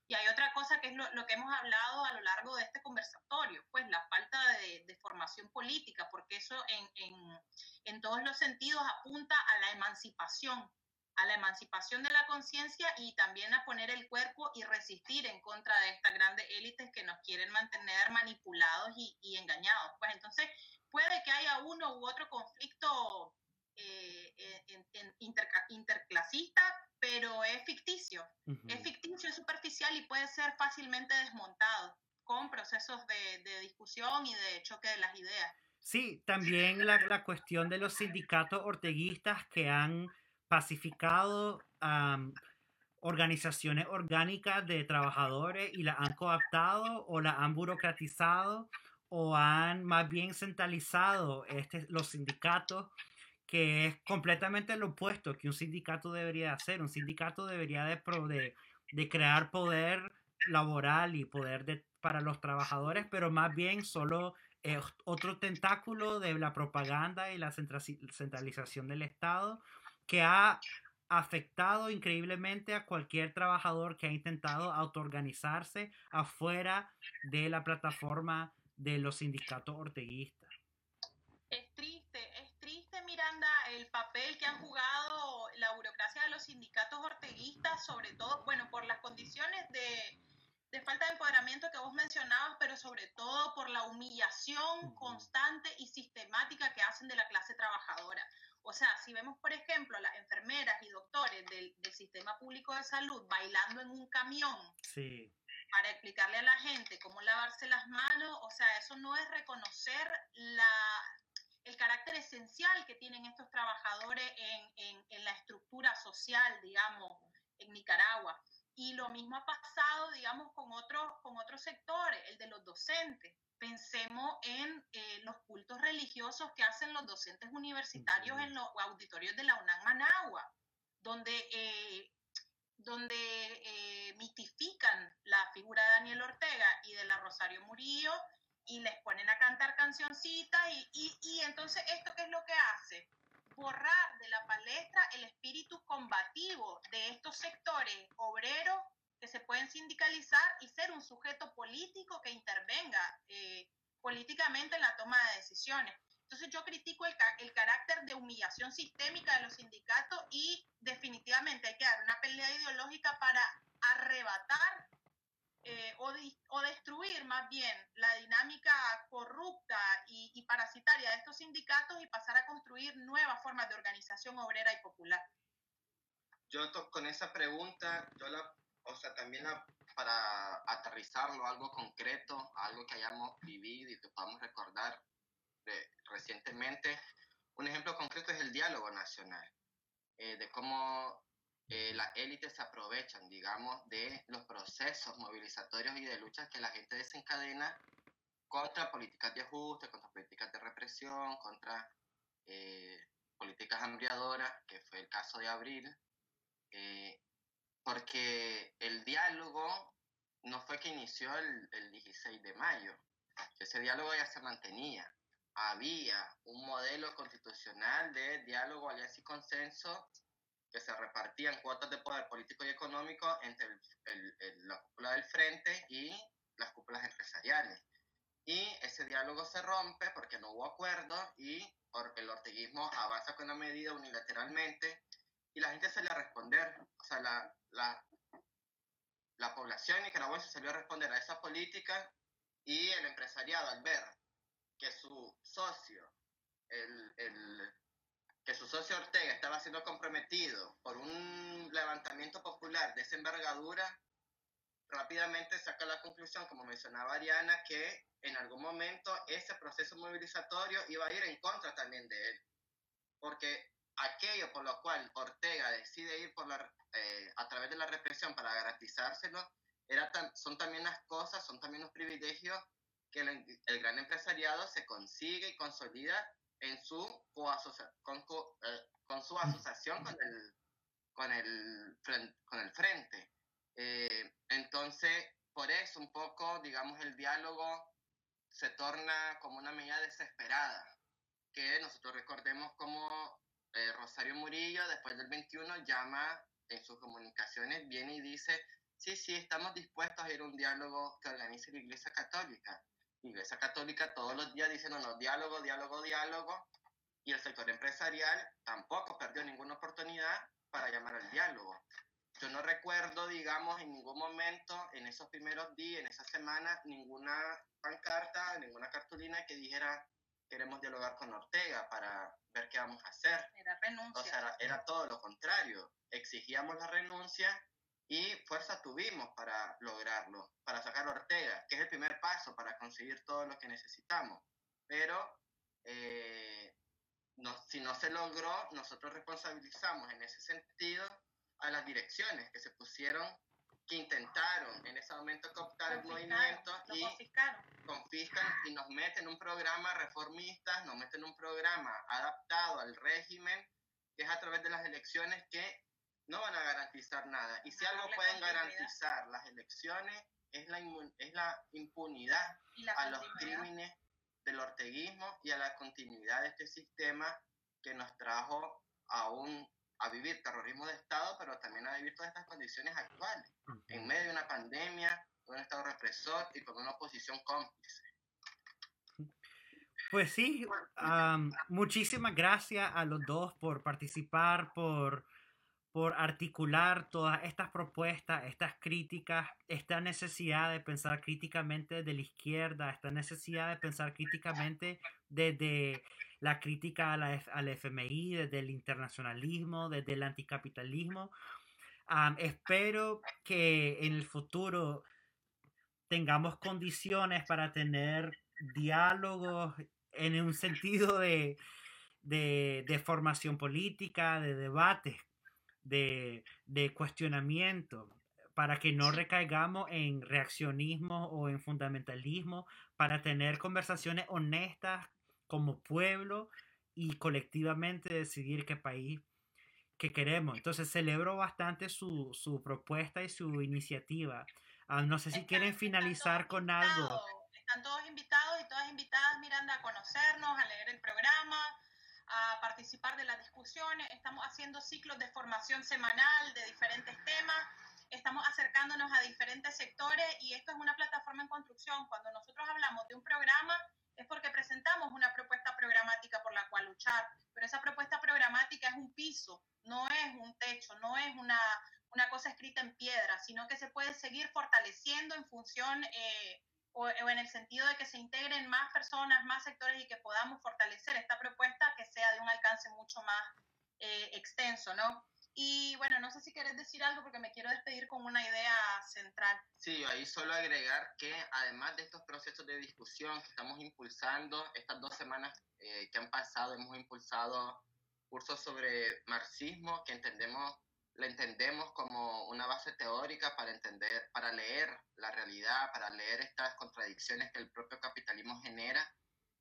Y hay otra cosa que es lo, que hemos hablado a lo largo de este conversatorio, pues la falta de, formación política, porque eso en, en, en todos los sentidos apunta a la emancipación a la emancipación de la conciencia y también a poner el cuerpo y resistir en contra de estas grandes élites que nos quieren mantener manipulados y, engañados. Pues entonces puede que haya uno u otro conflicto eh, interclasista, pero es ficticio. Es ficticio, es superficial y puede ser fácilmente desmontado con procesos de, discusión y de choque de las ideas. Sí, también la, la cuestión de los sindicatos orteguistas que han pacificado organizaciones orgánicas de trabajadores y la han coaptado o la han burocratizado o han más bien centralizado este, los sindicatos, que es completamente lo opuesto que un sindicato debería hacer. Un sindicato debería de, crear poder laboral y poder de, para los trabajadores, pero más bien solo otro tentáculo de la propaganda y la centralización del Estado que ha afectado increíblemente a cualquier trabajador que ha intentado autoorganizarse afuera de la plataforma de los sindicatos orteguistas. Es triste, es triste, Miranda, el papel que han jugado la burocracia de los sindicatos orteguistas, sobre todo, bueno, por las condiciones de, de falta de empoderamiento que vos mencionabas, pero sobre todo por la humillación constante y sistemática que hacen de la clase trabajadora. O sea, si vemos, por ejemplo, a las enfermeras y doctores del, sistema público de salud bailando en un camión para explicarle a la gente cómo lavarse las manos, o sea, eso no es reconocer la, el carácter esencial que tienen estos trabajadores en, en la estructura social, digamos, en Nicaragua. Y lo mismo ha pasado, digamos, con otros, con otros sectores, el de los docentes pensemos en eh, los cultos religiosos que hacen los docentes universitarios en los auditorios de la UNAM Managua, donde, eh, donde eh, mitifican la figura de Daniel Ortega y de la Rosario Murillo y les ponen a cantar cancioncitas y, y entonces esto qué es lo que hace? Borrar de la palestra el espíritu combativo de estos sectores obreros que se pueden sindicalizar y ser un sujeto político que intervenga eh, políticamente en la toma de decisiones. Entonces yo critico el, carácter de humillación sistémica de los sindicatos y definitivamente hay que dar una pelea ideológica para arrebatar eh, o, o, destruir más bien la dinámica corrupta y, y parasitaria de estos sindicatos y pasar a construir nuevas formas de organización obrera y popular. Yo con esa pregunta, yo la o sea, también para aterrizarlo algo concreto, algo que hayamos vivido y que podamos recordar recientemente, un ejemplo concreto es el diálogo nacional, eh, de cómo eh, las élites se aprovechan, digamos, de los procesos movilizatorios y de luchas que la gente desencadena contra políticas de ajuste, contra políticas de represión, contra eh, políticas hambriadoras, que fue el caso de Abril, porque el diálogo no fue que inició el, 16 de mayo, ese diálogo ya se mantenía. Había un modelo constitucional de diálogo, alianza y consenso que se repartían cuotas de poder político y económico entre la cúpula del frente y las cúpulas empresariales. Y ese diálogo se rompe porque no hubo acuerdo y el orteguismo avanza con una medida unilateralmente y la gente salió a responder. O sea, la, la, la población nicaragüense salió a responder a esa política y el empresariado al ver que su socio, el, el, que su socio Ortega estaba siendo comprometido por un levantamiento popular de esa envergadura, rápidamente saca la conclusión, como mencionaba Ariana, que en algún momento ese proceso movilizatorio iba a ir en contra también de él. Porque aquello por lo cual Ortega decide ir por la, eh, a través de la represión para garantizárselo, era son también las cosas, son también los privilegios que el, gran empresariado se consigue y consolida en su con, eh, con, su asociación con el, con el, con el frente. Eh, entonces, por eso un poco, digamos, el diálogo se torna como una medida desesperada, que nosotros recordemos como eh, Rosario Murillo, después del 21, llama en sus comunicaciones, viene y dice, sí, sí, estamos dispuestos a ir a un diálogo que organice la Iglesia Católica. La Iglesia Católica todos los días dice, no, no, diálogo, diálogo, diálogo, y el sector empresarial tampoco perdió ninguna oportunidad para llamar al diálogo. Yo no recuerdo, digamos, en ningún momento, en esos primeros días, en esa semana, ninguna pancarta, ninguna cartulina que dijera queremos dialogar con Ortega para ver qué vamos a hacer. Era renuncia. O sea, era, todo lo contrario. Exigíamos la renuncia y fuerza tuvimos para lograrlo, para sacar a Ortega, que es el primer paso para conseguir todo lo que necesitamos. Pero eh, no, si no se logró, nosotros responsabilizamos en ese sentido a las direcciones que se pusieron, que intentaron en ese momento cooptar el movimiento y confiscan y nos meten un programa reformista, nos meten un programa adaptado al régimen, que es a través de las elecciones que no van a garantizar nada. Y si algo pueden garantizar las elecciones es la, es la impunidad a los crímenes del orteguismo y a la continuidad de este sistema que nos trajo a un a vivir terrorismo de Estado, pero también a vivir todas estas condiciones actuales, en medio de una pandemia, con un Estado represor y con una oposición cómplice. Pues sí, muchísimas gracias a los dos por participar, por, por articular todas estas propuestas, estas críticas, esta necesidad de pensar críticamente de la izquierda, esta necesidad de pensar críticamente desde la crítica al FMI, desde el internacionalismo, desde el anticapitalismo. espero que en el futuro tengamos condiciones para tener diálogos en un sentido de, de, formación política, de debate, de, de, cuestionamiento, para que no recaigamos en reaccionismo o en fundamentalismo, para tener conversaciones honestas como pueblo y colectivamente decidir qué país que queremos. Entonces celebro bastante su, su propuesta y su iniciativa. Ah, no sé si quieren finalizar con algo. Están todos invitados y todas invitadas, Miranda, a conocernos, a leer el programa, a participar de las discusiones. Estamos haciendo ciclos de formación semanal de diferentes temas. Estamos acercándonos a diferentes sectores y esto es una plataforma en construcción. Cuando nosotros hablamos de un programa, es porque presentamos una propuesta programática por la cual luchar, pero esa propuesta programática es un piso, no es un techo, no es una, una cosa escrita en piedra, sino que se puede seguir fortaleciendo en función eh, o, en el sentido de que se integren más personas, más sectores y que podamos fortalecer esta propuesta que sea de un alcance mucho más eh, extenso, ¿no? Y bueno, no sé si quieres decir algo porque me quiero despedir con una idea central. Sí, ahí solo agregar que además de estos procesos de discusión que estamos impulsando, estas dos semanas eh, que han pasado hemos impulsado cursos sobre marxismo que entendemos lo entendemos como una base teórica para entender, para leer la realidad, para leer estas contradicciones que el propio capitalismo genera,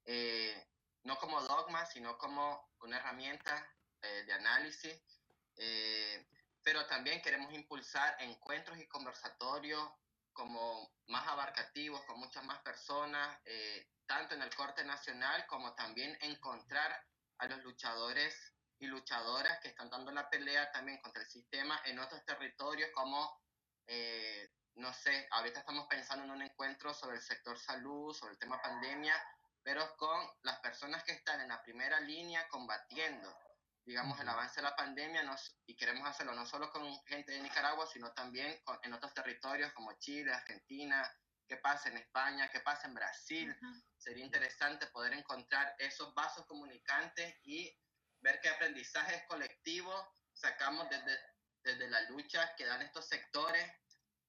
eh, no como dogma, sino como una herramienta eh, de análisis eh, pero también queremos impulsar encuentros y conversatorios como más abarcativos con muchas más personas, eh, tanto en el corte nacional como también encontrar a los luchadores y luchadoras que están dando la pelea también contra el sistema en otros territorios como, eh, no sé, ahorita estamos pensando en un encuentro sobre el sector salud, sobre el tema pandemia, pero con las personas que están en la primera línea combatiendo digamos, el avance de la pandemia nos, y queremos hacerlo no solo con gente de Nicaragua, sino también en otros territorios como Chile, Argentina, qué pasa en España, qué pasa en Brasil. Sería interesante poder encontrar esos vasos comunicantes y ver qué aprendizajes colectivos sacamos desde, desde la lucha que dan estos sectores,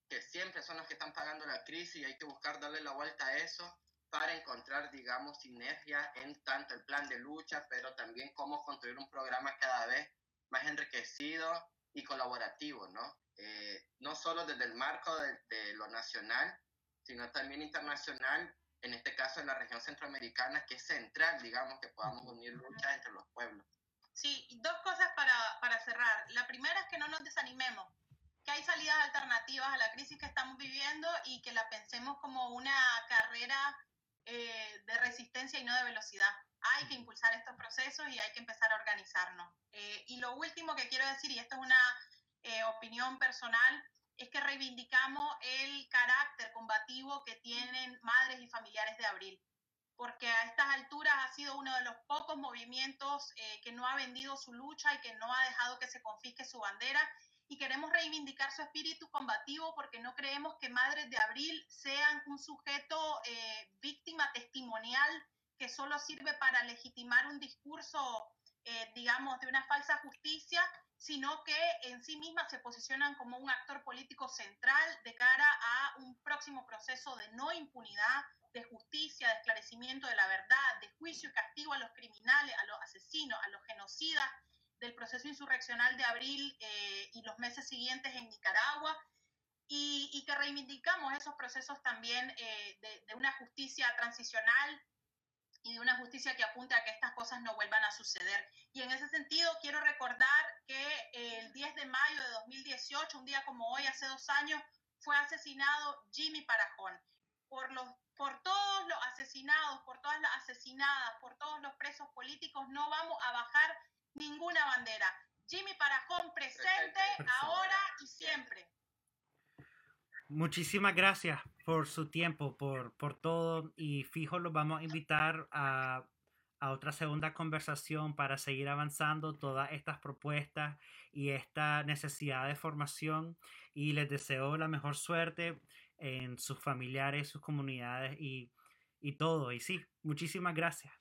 que siempre son los que están pagando la crisis y hay que buscar darle la vuelta a eso para encontrar, digamos, sinergia en tanto el plan de lucha, pero también cómo construir un programa cada vez más enriquecido y colaborativo, ¿no? Eh, no solo desde el marco de, lo nacional, sino también internacional, en este caso en la región centroamericana, que es central, digamos, que podamos unir luchas entre los pueblos. Sí, dos cosas para, para cerrar. La primera es que no nos desanimemos, que hay salidas alternativas a la crisis que estamos viviendo y que la pensemos como una carrera eh, de resistencia y no de velocidad. Hay que impulsar estos procesos y hay que empezar a organizarnos. Eh, y lo último que quiero decir, y esto es una eh, opinión personal, es que reivindicamos el carácter combativo que tienen madres y familiares de Abril, porque a estas alturas ha sido uno de los pocos movimientos que no ha vendido su lucha y que no ha dejado que se confisque su bandera. Y queremos reivindicar su espíritu combativo porque no creemos que Madres de Abril sean un sujeto eh, víctima testimonial que solo sirve para legitimar un discurso, eh, digamos, de una falsa justicia, sino que en sí mismas se posicionan como un actor político central de cara a un próximo proceso de no impunidad, de justicia, de esclarecimiento de la verdad, de juicio y castigo a los criminales, a los asesinos, a los genocidas del proceso insurreccional de abril eh, y los meses siguientes en Nicaragua, y, que reivindicamos esos procesos también eh, de, una justicia transicional y de una justicia que apunte a que estas cosas no vuelvan a suceder. Y en ese sentido quiero recordar que el 10 de mayo de 2018, un día como hoy, hace dos años, fue asesinado Jimmy Parajón. Por, los, por todos los asesinados, por todas las asesinadas, por todos los presos políticos, no vamos a bajar ninguna bandera. Jimmy Parajón presente, ahora y siempre. Muchísimas gracias por su tiempo, por, por todo y fijo los vamos a invitar a, a otra segunda conversación para seguir avanzando todas estas propuestas y esta necesidad de formación y les deseo la mejor suerte en sus familiares, sus comunidades y, y todo. Y sí, muchísimas gracias.